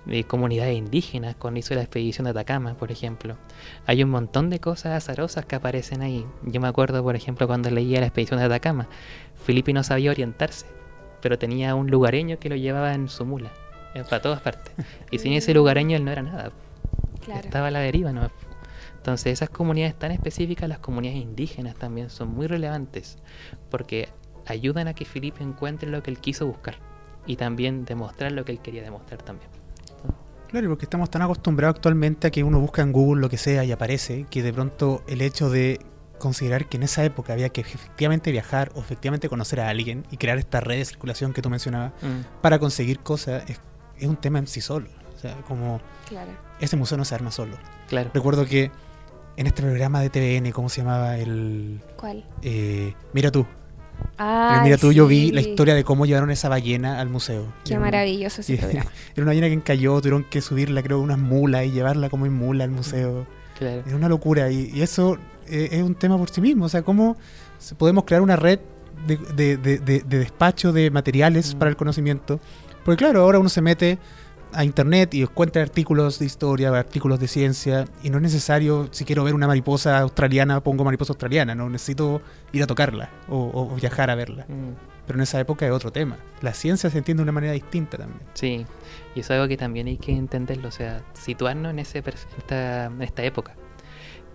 de comunidades indígenas cuando hizo la expedición de Atacama, por ejemplo. Hay un montón de cosas azarosas que aparecen ahí. Yo me acuerdo, por ejemplo, cuando leía la expedición de Atacama, Felipe no sabía orientarse, pero tenía un lugareño que lo llevaba en su mula, eh, para todas partes. Y sin ese lugareño él no era nada. Claro. Estaba a la deriva, ¿no? Entonces esas comunidades tan específicas, las comunidades indígenas también son muy relevantes porque ayudan a que Felipe encuentre lo que él quiso buscar y también demostrar lo que él quería demostrar también. Claro, porque estamos tan acostumbrados actualmente a que uno busca en Google lo que sea y aparece, que de pronto el hecho de considerar que en esa época había que efectivamente viajar o efectivamente conocer a alguien y crear esta red de circulación que tú mencionabas Mm, para conseguir cosas es, es un tema en sí solo. O sea, como Claro. ese museo no se arma solo. claro. Recuerdo que en este programa de TVN, ¿cómo se llamaba? El... ¿Cuál? eh, Mira tú. Ah, Mira tú, yo vi la historia de cómo llevaron esa ballena al museo. Qué Era maravilloso ese programa. Era una ballena que encalló, tuvieron que subirla, creo, unas mulas y llevarla como en mula al museo. claro. Es una locura y, y eso eh, es un tema por sí mismo. O sea, cómo podemos crear una red de, de- de- de- de despacho de materiales Mm. para el conocimiento. Porque claro, ahora uno se mete a internet y encuentra artículos de historia, artículos de ciencia y no es necesario, si quiero ver una mariposa australiana, pongo mariposa australiana, no necesito ir a tocarla o, o viajar a verla. Mm, Pero en esa época es otro tema. La ciencia se entiende de una manera distinta también. sí, y eso es algo que también hay que entenderlo, o sea, situarnos en, ese, esta, en esta época.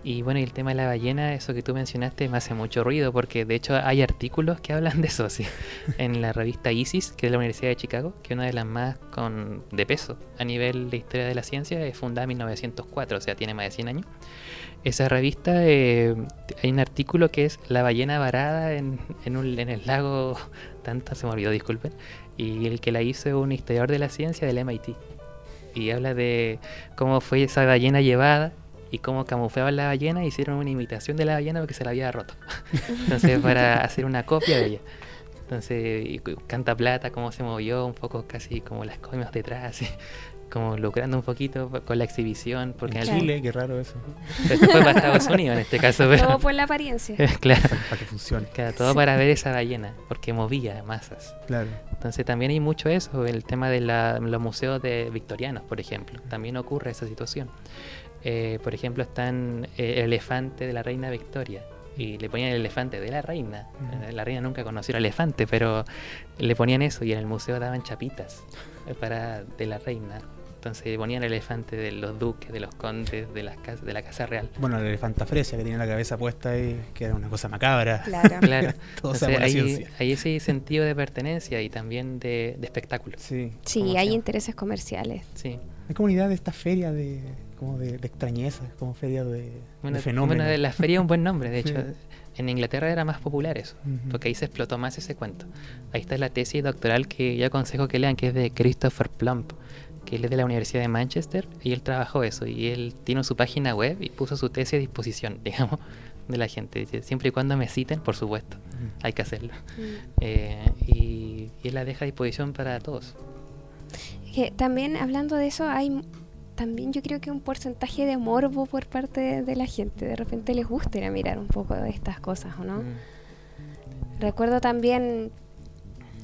Y bueno, y el tema de la ballena, eso que tú mencionaste, me hace mucho ruido porque de hecho hay artículos que hablan de eso, sí. En la revista ISIS, que es de la Universidad de Chicago, que es una de las más con, de peso a nivel de historia de la ciencia, es fundada en 1904, o sea, tiene más de 100 años. Esa revista, eh, hay un artículo que es La ballena varada en, en, un- en el lago, tanto se me olvidó, disculpen, y el que la hizo es un historiador de la ciencia del MIT. Y habla de cómo fue esa ballena llevada y cómo camuflaban la ballena, hicieron una imitación de la ballena porque se la había roto. Entonces, para hacer una copia de ella. Entonces, y canta plata, cómo se movió, un poco casi como las comias detrás, así, como lucrando un poquito con la exhibición, porque En. Chile, qué raro eso. pero esto fue para Estados Unidos en este caso, pero Todo por la apariencia. claro, Para que funcione. claro, todo para ver esa ballena, porque movía masas. Claro. Entonces también hay mucho eso, el tema de la- los museos de victorianos, por ejemplo, también ocurre esa situación. Eh, por ejemplo, están eh, el elefante de la reina Victoria y le ponían el elefante de la reina. Eh, La reina nunca conoció al elefante, pero le ponían eso y en el museo daban chapitas eh, para de la reina. Entonces le ponían el elefante de los duques, de los condes, de las casas, de la casa real. Bueno, la elefanta fresia que tenía la cabeza puesta ahí, que era una cosa macabra. Claro. Claro. Todo Entonces hay, hay ese sentido de pertenencia y también de, de espectáculo. Sí. Sí, ¿Cómo se hay intereses comerciales. Sí. Hay comunidad de esta feria de, como de, de extrañeza, como feria de, Bueno, de fenómenos. bueno, la feria es un buen nombre, de Sí. hecho. En Inglaterra era más popular eso, Ujú. porque ahí se explotó más ese cuento. Ahí está la tesis doctoral que yo aconsejo que lean, que es de Christopher Plumb, que él es de la Universidad de Manchester, y él trabajó eso, y él tiene su página web y puso su tesis a disposición, digamos, de la gente. Dice, siempre y cuando me citen, por supuesto, Ujú. hay que hacerlo. Mm. Eh, y, y él la deja a disposición para todos. Que también hablando de eso, hay también yo creo que un porcentaje de morbo por parte de, de la gente. De repente les gusta ir a mirar un poco de estas cosas, ¿o no? Mm. Recuerdo también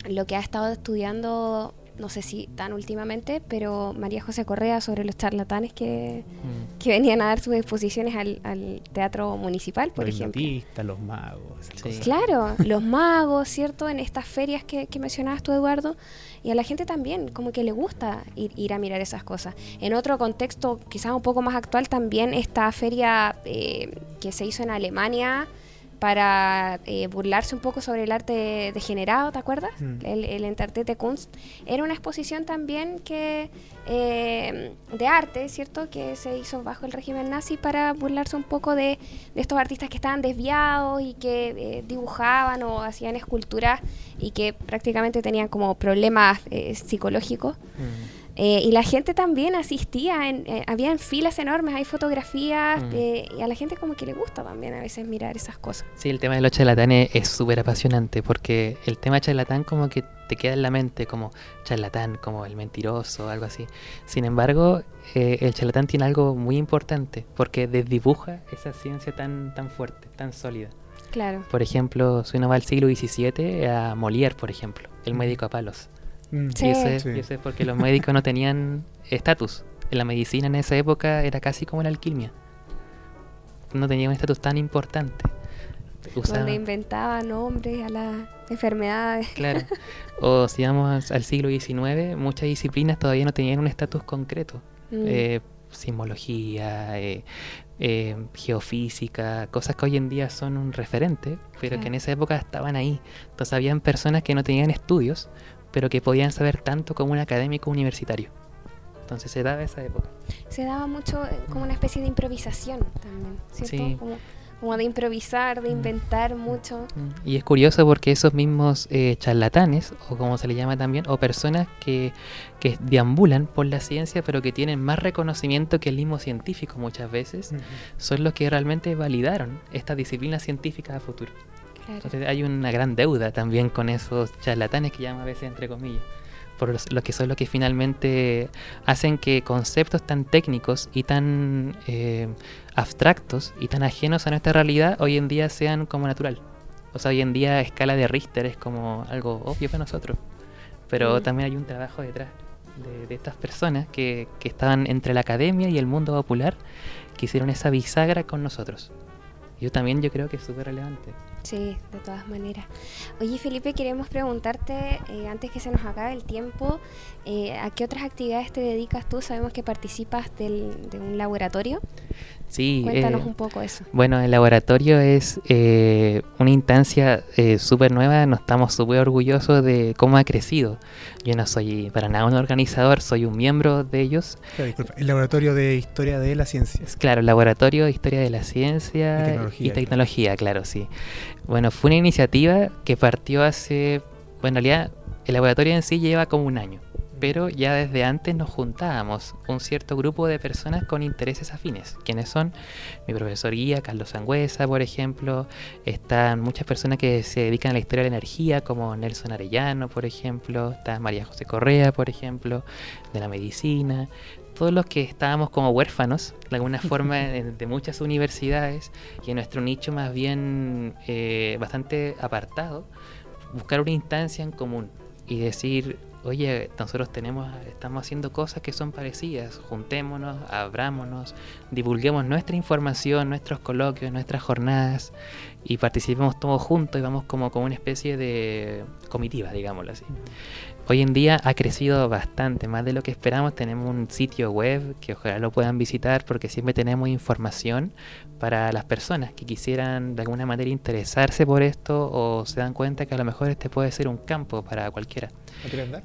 lo que ha estado estudiando, no sé si tan últimamente, pero María José Correa sobre los charlatanes que, Mm. que venían a dar sus exposiciones al, al teatro municipal, por los ejemplo. los magos, Sí. Claro, los magos, ¿cierto? En estas ferias que, que mencionabas tú, Eduardo. Y a la gente también, como que le gusta ir, ir a mirar esas cosas. En otro contexto, quizás un poco más actual, también esta feria eh, que se hizo en Alemania para eh, burlarse un poco sobre el arte degenerado, ¿te acuerdas? Mm. El, el Entartete Kunst. Era una exposición también que eh, de arte, ¿cierto? Que se hizo bajo el régimen nazi para burlarse un poco de, de estos artistas que estaban desviados y que eh, dibujaban o hacían esculturas y que prácticamente tenían como problemas eh, psicológicos. Mm. Eh, y la gente también asistía, en, eh, habían filas enormes, hay fotografías Mm. eh, y a la gente como que le gusta también a veces mirar esas cosas. Sí, el tema de los charlatanes es súper apasionante porque el tema charlatán como que te queda en la mente como charlatán, como el mentiroso, algo así. Sin embargo, eh, el charlatán tiene algo muy importante porque desdibuja esa ciencia tan, tan fuerte, tan sólida. Claro. Por ejemplo, si uno va al siglo XVII, a Molière, por ejemplo, el médico a palos. Mm. Sí. Y, eso es, Sí. y eso es porque los médicos no tenían estatus. En la medicina en esa época era casi como la alquimia. No tenía un estatus tan importante. Usaban- Donde inventaba nombres a las enfermedades. Claro. O si vamos al siglo XIX, muchas disciplinas todavía no tenían un estatus concreto. Mm. Eh, sismología, eh, eh, geofísica, cosas que hoy en día son un referente, pero que en esa época estaban ahí. Entonces habían personas que no tenían estudios, pero que podían saber tanto como un académico universitario. Entonces se daba esa época. Se daba mucho eh, como una especie de improvisación también, ¿cierto? Sí. Como, como de improvisar, de inventar mucho. Mm, Y es curioso porque esos mismos eh, charlatanes, o como se le llama también, o personas que, que deambulan por la ciencia, pero que tienen más reconocimiento que el mismo científico muchas veces, Ujú. son los que realmente validaron esta disciplina científica a futuro. Claro. Entonces hay una gran deuda también con esos charlatanes que llaman a veces entre comillas, por los, lo que son los que finalmente hacen que conceptos tan técnicos y tan eh, abstractos y tan ajenos a nuestra realidad hoy en día sean como natural. O sea, hoy en día escala de Richter es como algo obvio para nosotros, pero Mm. también hay un trabajo detrás de, de estas personas que, que estaban entre la academia y el mundo popular que hicieron esa bisagra con nosotros. Yo también yo creo que es súper relevante. Sí, de todas maneras. Oye, Felipe, queremos preguntarte, eh, antes que se nos acabe el tiempo, eh, ¿a qué otras actividades te dedicas tú? Sabemos que participas del- de un laboratorio. Sí, Cuéntanos eh, un poco eso. Bueno, el laboratorio es eh, una instancia eh, súper nueva, nos estamos súper orgullosos de cómo ha crecido. Yo no soy para nada un organizador, soy un miembro de ellos. Disculpa, el laboratorio de historia de la ciencia. Es claro, el laboratorio de historia de la ciencia Y tecnología, y tecnología, claro, sí. Bueno, fue una iniciativa que partió hace, bueno, en realidad el laboratorio en sí lleva como un año. pero ya desde antes nos juntábamos un cierto grupo de personas con intereses afines, quienes son mi profesor guía, Carlos Sangüesa, por ejemplo, están muchas personas que se dedican a la historia de la energía, como Nelson Arellano, por ejemplo, está María José Correa, por ejemplo, de la medicina, todos los que estábamos como huérfanos, de alguna forma, de, de muchas universidades, y en nuestro nicho más bien eh, bastante apartado, buscar una instancia en común y decir, oye, nosotros tenemos, estamos haciendo cosas que son parecidas, juntémonos, abrámonos, divulguemos nuestra información, nuestros coloquios, nuestras jornadas y participemos todos juntos y vamos como, como una especie de comitiva, digámoslo así. Hoy en día ha crecido bastante, más de lo que esperamos. Tenemos un sitio web que ojalá lo puedan visitar porque siempre tenemos información para las personas que quisieran de alguna manera interesarse por esto o se dan cuenta que a lo mejor este puede ser un campo para cualquiera. ¿Lo quieres dar?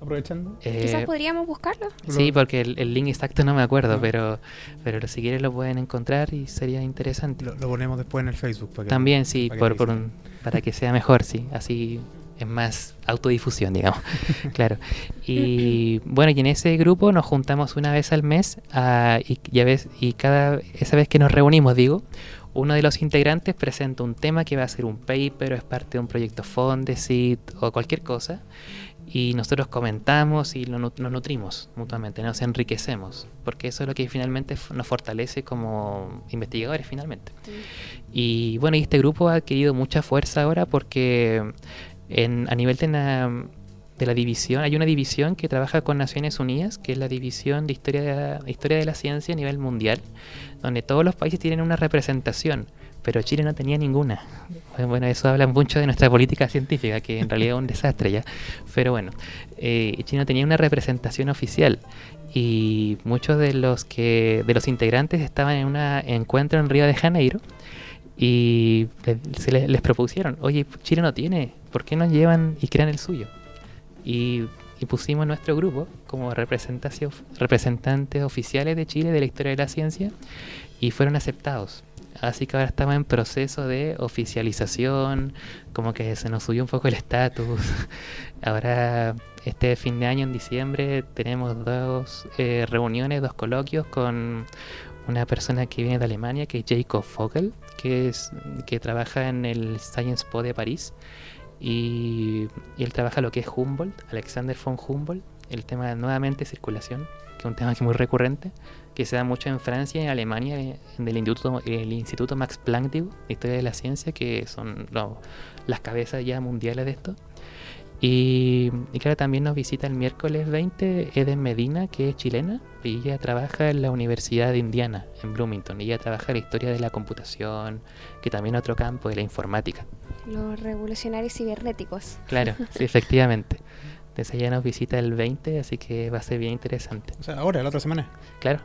Aprovechando. Eh, Quizás podríamos buscarlo. Sí, porque el, el link exacto no me acuerdo, No. pero, pero si quieren lo pueden encontrar y sería interesante. Lo, lo ponemos después en el Facebook. para que- También sí, para que por, por revisen. un, para que sea mejor, sí, así es más autodifusión, digamos. claro. Y bueno, y en ese grupo nos juntamos una vez al mes ah, y, ya ves, y cada esa vez que nos reunimos, digo, uno de los integrantes presenta un tema que va a ser un paper o es parte de un proyecto Fondesit o cualquier cosa. Y nosotros comentamos y nos nutrimos mutuamente, nos enriquecemos, porque eso es lo que finalmente nos fortalece como investigadores finalmente. Y bueno, y este grupo ha adquirido mucha fuerza ahora porque en, a nivel de la, de la división, hay una división que trabaja con Naciones Unidas, que es la división de historia de, historia de la ciencia a nivel mundial, donde todos los países tienen una representación, pero Chile no tenía ninguna. Bueno, eso habla mucho de nuestra política científica, que en realidad es un desastre ya. Pero bueno, eh, Chile no tenía una representación oficial y muchos de los que de los integrantes estaban en un encuentro en Río de Janeiro y se les propusieron, oye, Chile no tiene, ¿por qué no llevan y crean el suyo? Y, y pusimos nuestro grupo como representantes oficiales de Chile de la historia de la ciencia y fueron aceptados. Así que ahora estamos en proceso de oficialización, como que se nos subió un poco el estatus. Ahora, este fin de año, en diciembre, tenemos dos eh, reuniones, dos coloquios con una persona que viene de Alemania, que es Jacob Vogel, que, es, que trabaja en el Science Po de París. Y, él trabaja lo que es Humboldt, Alexander von Humboldt, el tema nuevamente circulación, que es un tema que es muy recurrente, que se da mucho en Francia y en Alemania, eh, en el Instituto, el Instituto Max Planck de Historia de la Ciencia, que son lo- las cabezas ya mundiales de esto. Y, y claro, también nos visita el miércoles 20 Eden Medina, que es chilena, y ella trabaja en la Universidad de Indiana, en Bloomington. Y ella trabaja la historia de la computación, que también es otro campo de la informática. Los revolucionarios cibernéticos. Claro, sí, efectivamente. Entonces ella nos visita el 20, así que va a ser bien interesante. O sea, ahora, la otra semana. Claro,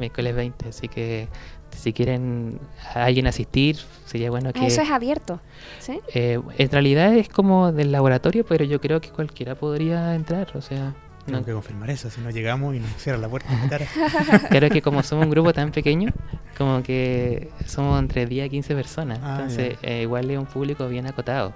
miércoles 20, así que si quieren a alguien asistir, sería bueno que... Ah, eso es abierto. ¿Sí? Eh, en realidad es como del laboratorio, pero yo creo que cualquiera podría entrar, o sea... Tengo No, que confirmar eso, si no llegamos y nos cierran la puerta creo que como somos un grupo tan pequeño, como que somos entre 10 a 15 personas, Ah, entonces eh, igual es un público bien acotado.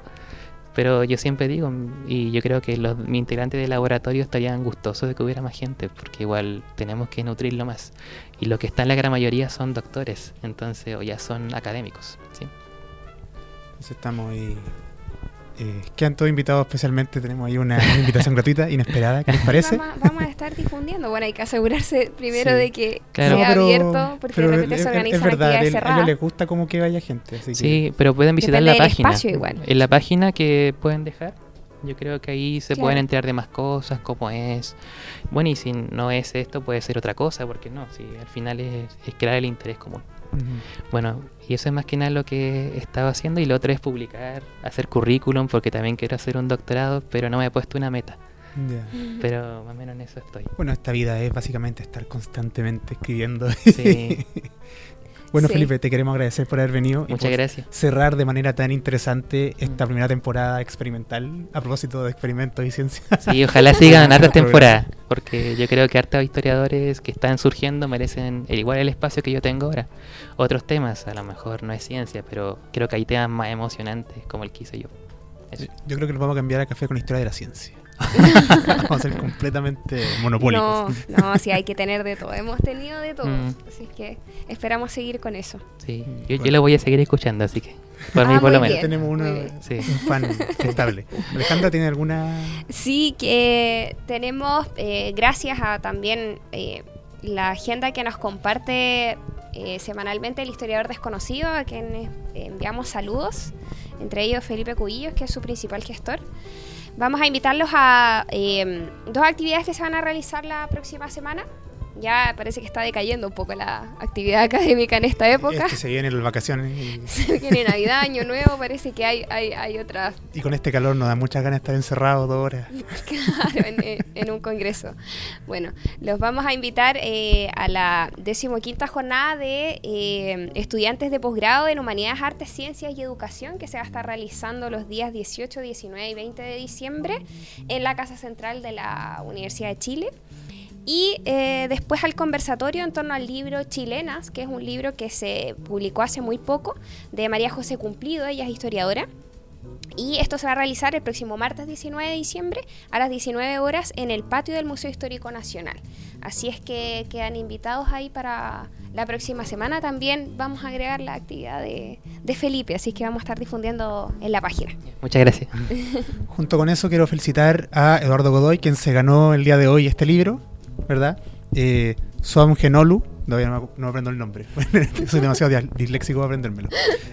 Pero yo siempre digo, y yo creo que los mis integrantes del laboratorio estarían gustosos de que hubiera más gente, porque igual tenemos que nutrirlo más. Y los que están la gran mayoría son doctores, entonces, o ya son académicos. ¿sí? Entonces estamos ahí. Eh, quedan todos invitados especialmente. Tenemos ahí una, una invitación gratuita, inesperada. ¿Qué les parece? Vamos, vamos a estar difundiendo. Bueno, hay que asegurarse primero Sí. de que Claro. sea No, pero- abierto, porque pero de repente es- se organizan es verdad, actividades el- a ellos cerradas. les gusta como que vaya gente. Así que Sí, pero pueden visitar Depende la página. igual. En la página que pueden dejar, yo creo que ahí se Claro. pueden enterar de más cosas, cómo es. Bueno, y si no es esto, puede ser otra cosa, porque no, si al final es, es crear el interés común. Bueno, y eso es más que nada lo que estaba haciendo. Y lo otro es publicar, hacer currículum, porque también quiero hacer un doctorado, pero no me he puesto una meta. Pero más o menos en eso estoy. Bueno, esta vida es básicamente estar constantemente escribiendo. Sí, bueno, Sí. Felipe, te queremos agradecer por haber venido. y muchas por gracias. Cerrar de manera tan interesante esta Mm. primera temporada experimental a propósito de experimentos y ciencia. Sí, ojalá sigan hartas temporadas, porque yo creo que hartos historiadores que están surgiendo merecen el igual el espacio que yo tengo ahora. Otros temas, a lo mejor no es ciencia, pero creo que hay temas más emocionantes como el que hice yo. Eso. Yo creo que nos vamos a cambiar a café con historia de la ciencia. Vamos a ser completamente monopólicos. No, no, sí hay que tener de todo. Hemos tenido de todo. Mm. Así que esperamos seguir con eso. Sí, yo, yo lo voy a seguir escuchando, así que por mí Ah, por lo menos. Tenemos uno. Sí. un fan estable. Alejandra, ¿tiene alguna...? Sí, que tenemos, eh, gracias a también eh, la agenda que nos comparte eh, semanalmente el historiador desconocido, a quien enviamos saludos, entre ellos Felipe Cubillos, que es su principal gestor. Vamos a invitarlos a eh, dos actividades que se van a realizar la próxima semana. Ya parece que está decayendo un poco la actividad académica en esta época. Es que se vienen las vacaciones y, Se viene Navidad, Año Nuevo, parece que hay, hay, hay otras y con este calor nos da muchas ganas de estar encerrados dos horas. Claro, en, en- en un congreso. Bueno, los vamos a invitar eh, a la decimoquinta jornada de eh, estudiantes de posgrado en Humanidades, Artes, Ciencias y Educación que se va a estar realizando los días 18, 19 y 20 de diciembre en la Casa Central de la Universidad de Chile. Y eh, después al conversatorio en torno al libro Chilenas, que es un libro que se publicó hace muy poco, de María José Cumplido, ella es historiadora. Y esto se va a realizar el próximo martes 19 de diciembre a las 19 horas en el patio del Museo Histórico Nacional. Así es que quedan invitados ahí para la próxima semana. También vamos a agregar la actividad de, de Felipe, así que vamos a estar difundiendo en la página. Muchas gracias. Junto con eso quiero felicitar a Eduardo Godoy, quien se ganó el día de hoy este libro, ¿verdad? Eh, Soam Genolu, todavía no me, no me aprendo el nombre, soy demasiado disléxico para aprendérmelo.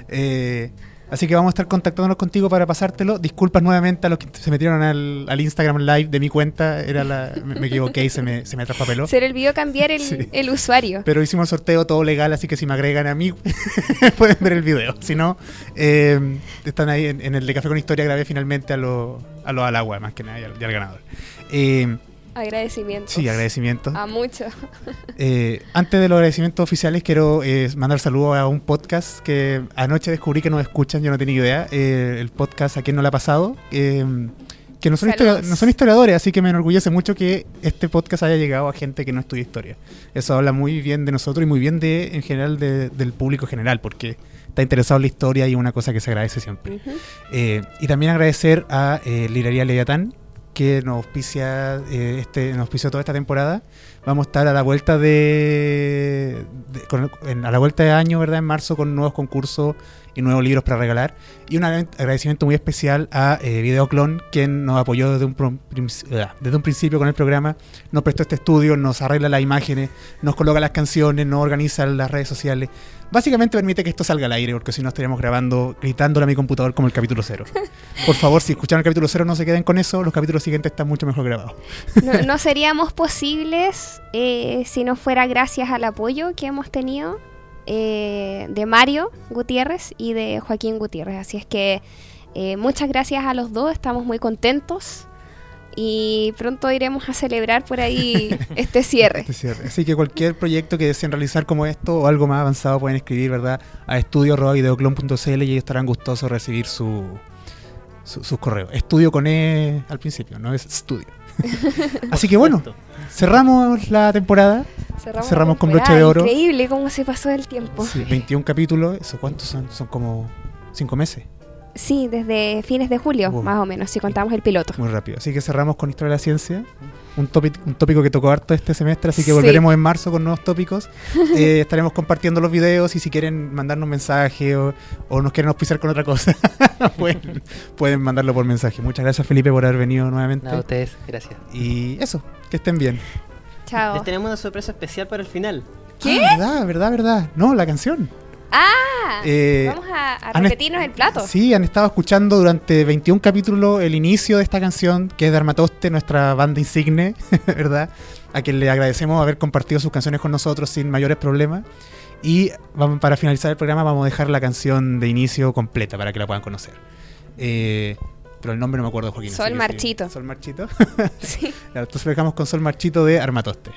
Eh, así que vamos a estar contactándonos contigo para pasártelo. Disculpas nuevamente a los que se metieron al, al Instagram Live de mi cuenta, era la, me, me equivoqué y se me, se me traspapeló. Se le olvidó cambiar el, Sí. el usuario. Pero hicimos el sorteo todo legal, así que si me agregan a mí, pueden ver el video. Si no, eh, están ahí en, en el de Café con Historia, grabé finalmente a los a lo al agua, más que nada, y al, y al ganador. Eh, Agradecimientos. sí, agradecimientos. A muchos. Eh, antes de los agradecimientos oficiales, quiero eh, mandar saludos a un podcast que anoche descubrí que nos escuchan, yo no tenía idea. eh, el podcast A quién no le ha pasado. eh, que no son, no historiadores, así que me enorgullece mucho que este podcast haya llegado a gente que no estudia historia. Eso habla muy bien de nosotros y muy bien de, en general, de- del público general, porque está interesado en la historia y es una cosa que se agradece siempre. Eh, y también agradecer a Librería Leviatán, que nos auspicia, eh, este, nos toda esta temporada. Vamos a estar a la vuelta de, de- con- en- a la vuelta de año, ¿verdad? En marzo con nuevos concursos y nuevos libros para regalar. Y un agra- agradecimiento muy especial a eh, Videoclon, quien nos apoyó desde un, ah, desde un principio con el programa, nos prestó este estudio, nos arregla las imágenes, nos coloca las canciones, nos organiza las redes sociales. Básicamente permite que esto salga al aire, porque si no estaríamos grabando, gritándole a mi computador como el capítulo cero. Por favor, si escucharon el capítulo cero, no se queden con eso, los capítulos siguientes están mucho mejor grabados. No, no seríamos posibles eh, si no fuera gracias al apoyo que hemos tenido eh, de Mario Gutiérrez y de Joaquín Gutiérrez. Así es que eh, muchas gracias a los dos, estamos muy contentos y pronto iremos a celebrar por ahí este cierre. Este cierre. Así que cualquier proyecto que deseen realizar como esto o algo más avanzado pueden escribir, ¿verdad? A estudio.videoclon.cl y ellos estarán gustosos de recibir su, su- sus correos. Estudio con E al principio, no es estudio. Así que bueno, cerramos la temporada. Cerramos, Cerramos con broche de oro. Increíble cómo se pasó el tiempo. Sí, 21 capítulos, ¿eso cuántos son? Son como 5 meses. Sí, desde fines de julio, Wow. más o menos, si contamos el piloto. Muy rápido. Así que cerramos con Historia de la Ciencia. Un, tópico un tópico que tocó harto este semestre, así que Sí. volveremos en marzo con nuevos tópicos. Eh, estaremos compartiendo los videos y si quieren mandarnos mensaje o, o nos quieren auspiciar con otra cosa, pueden, pueden mandarlo por mensaje. Muchas gracias Felipe por haber venido nuevamente. Nada, a ustedes, gracias. Y eso, que estén bien. Chao. Les tenemos una sorpresa especial para el final. ¿Qué? Ah, verdad, verdad, verdad. No, la canción. Ah, Eh, vamos a, a repetirnos el plato. Sí, han estado escuchando durante 21 capítulos el inicio de esta canción, que es de Armatoste, nuestra banda insigne, ¿verdad? A quien le agradecemos haber compartido sus canciones con nosotros sin mayores problemas. Y vamos, para finalizar el programa vamos a dejar la canción de inicio completa para que la puedan conocer. Eh, pero el nombre no me acuerdo, Joaquín. Sol. Marchito. Sol Marchito. Sí. Entonces dejamos con Sol Marchito de Armatoste.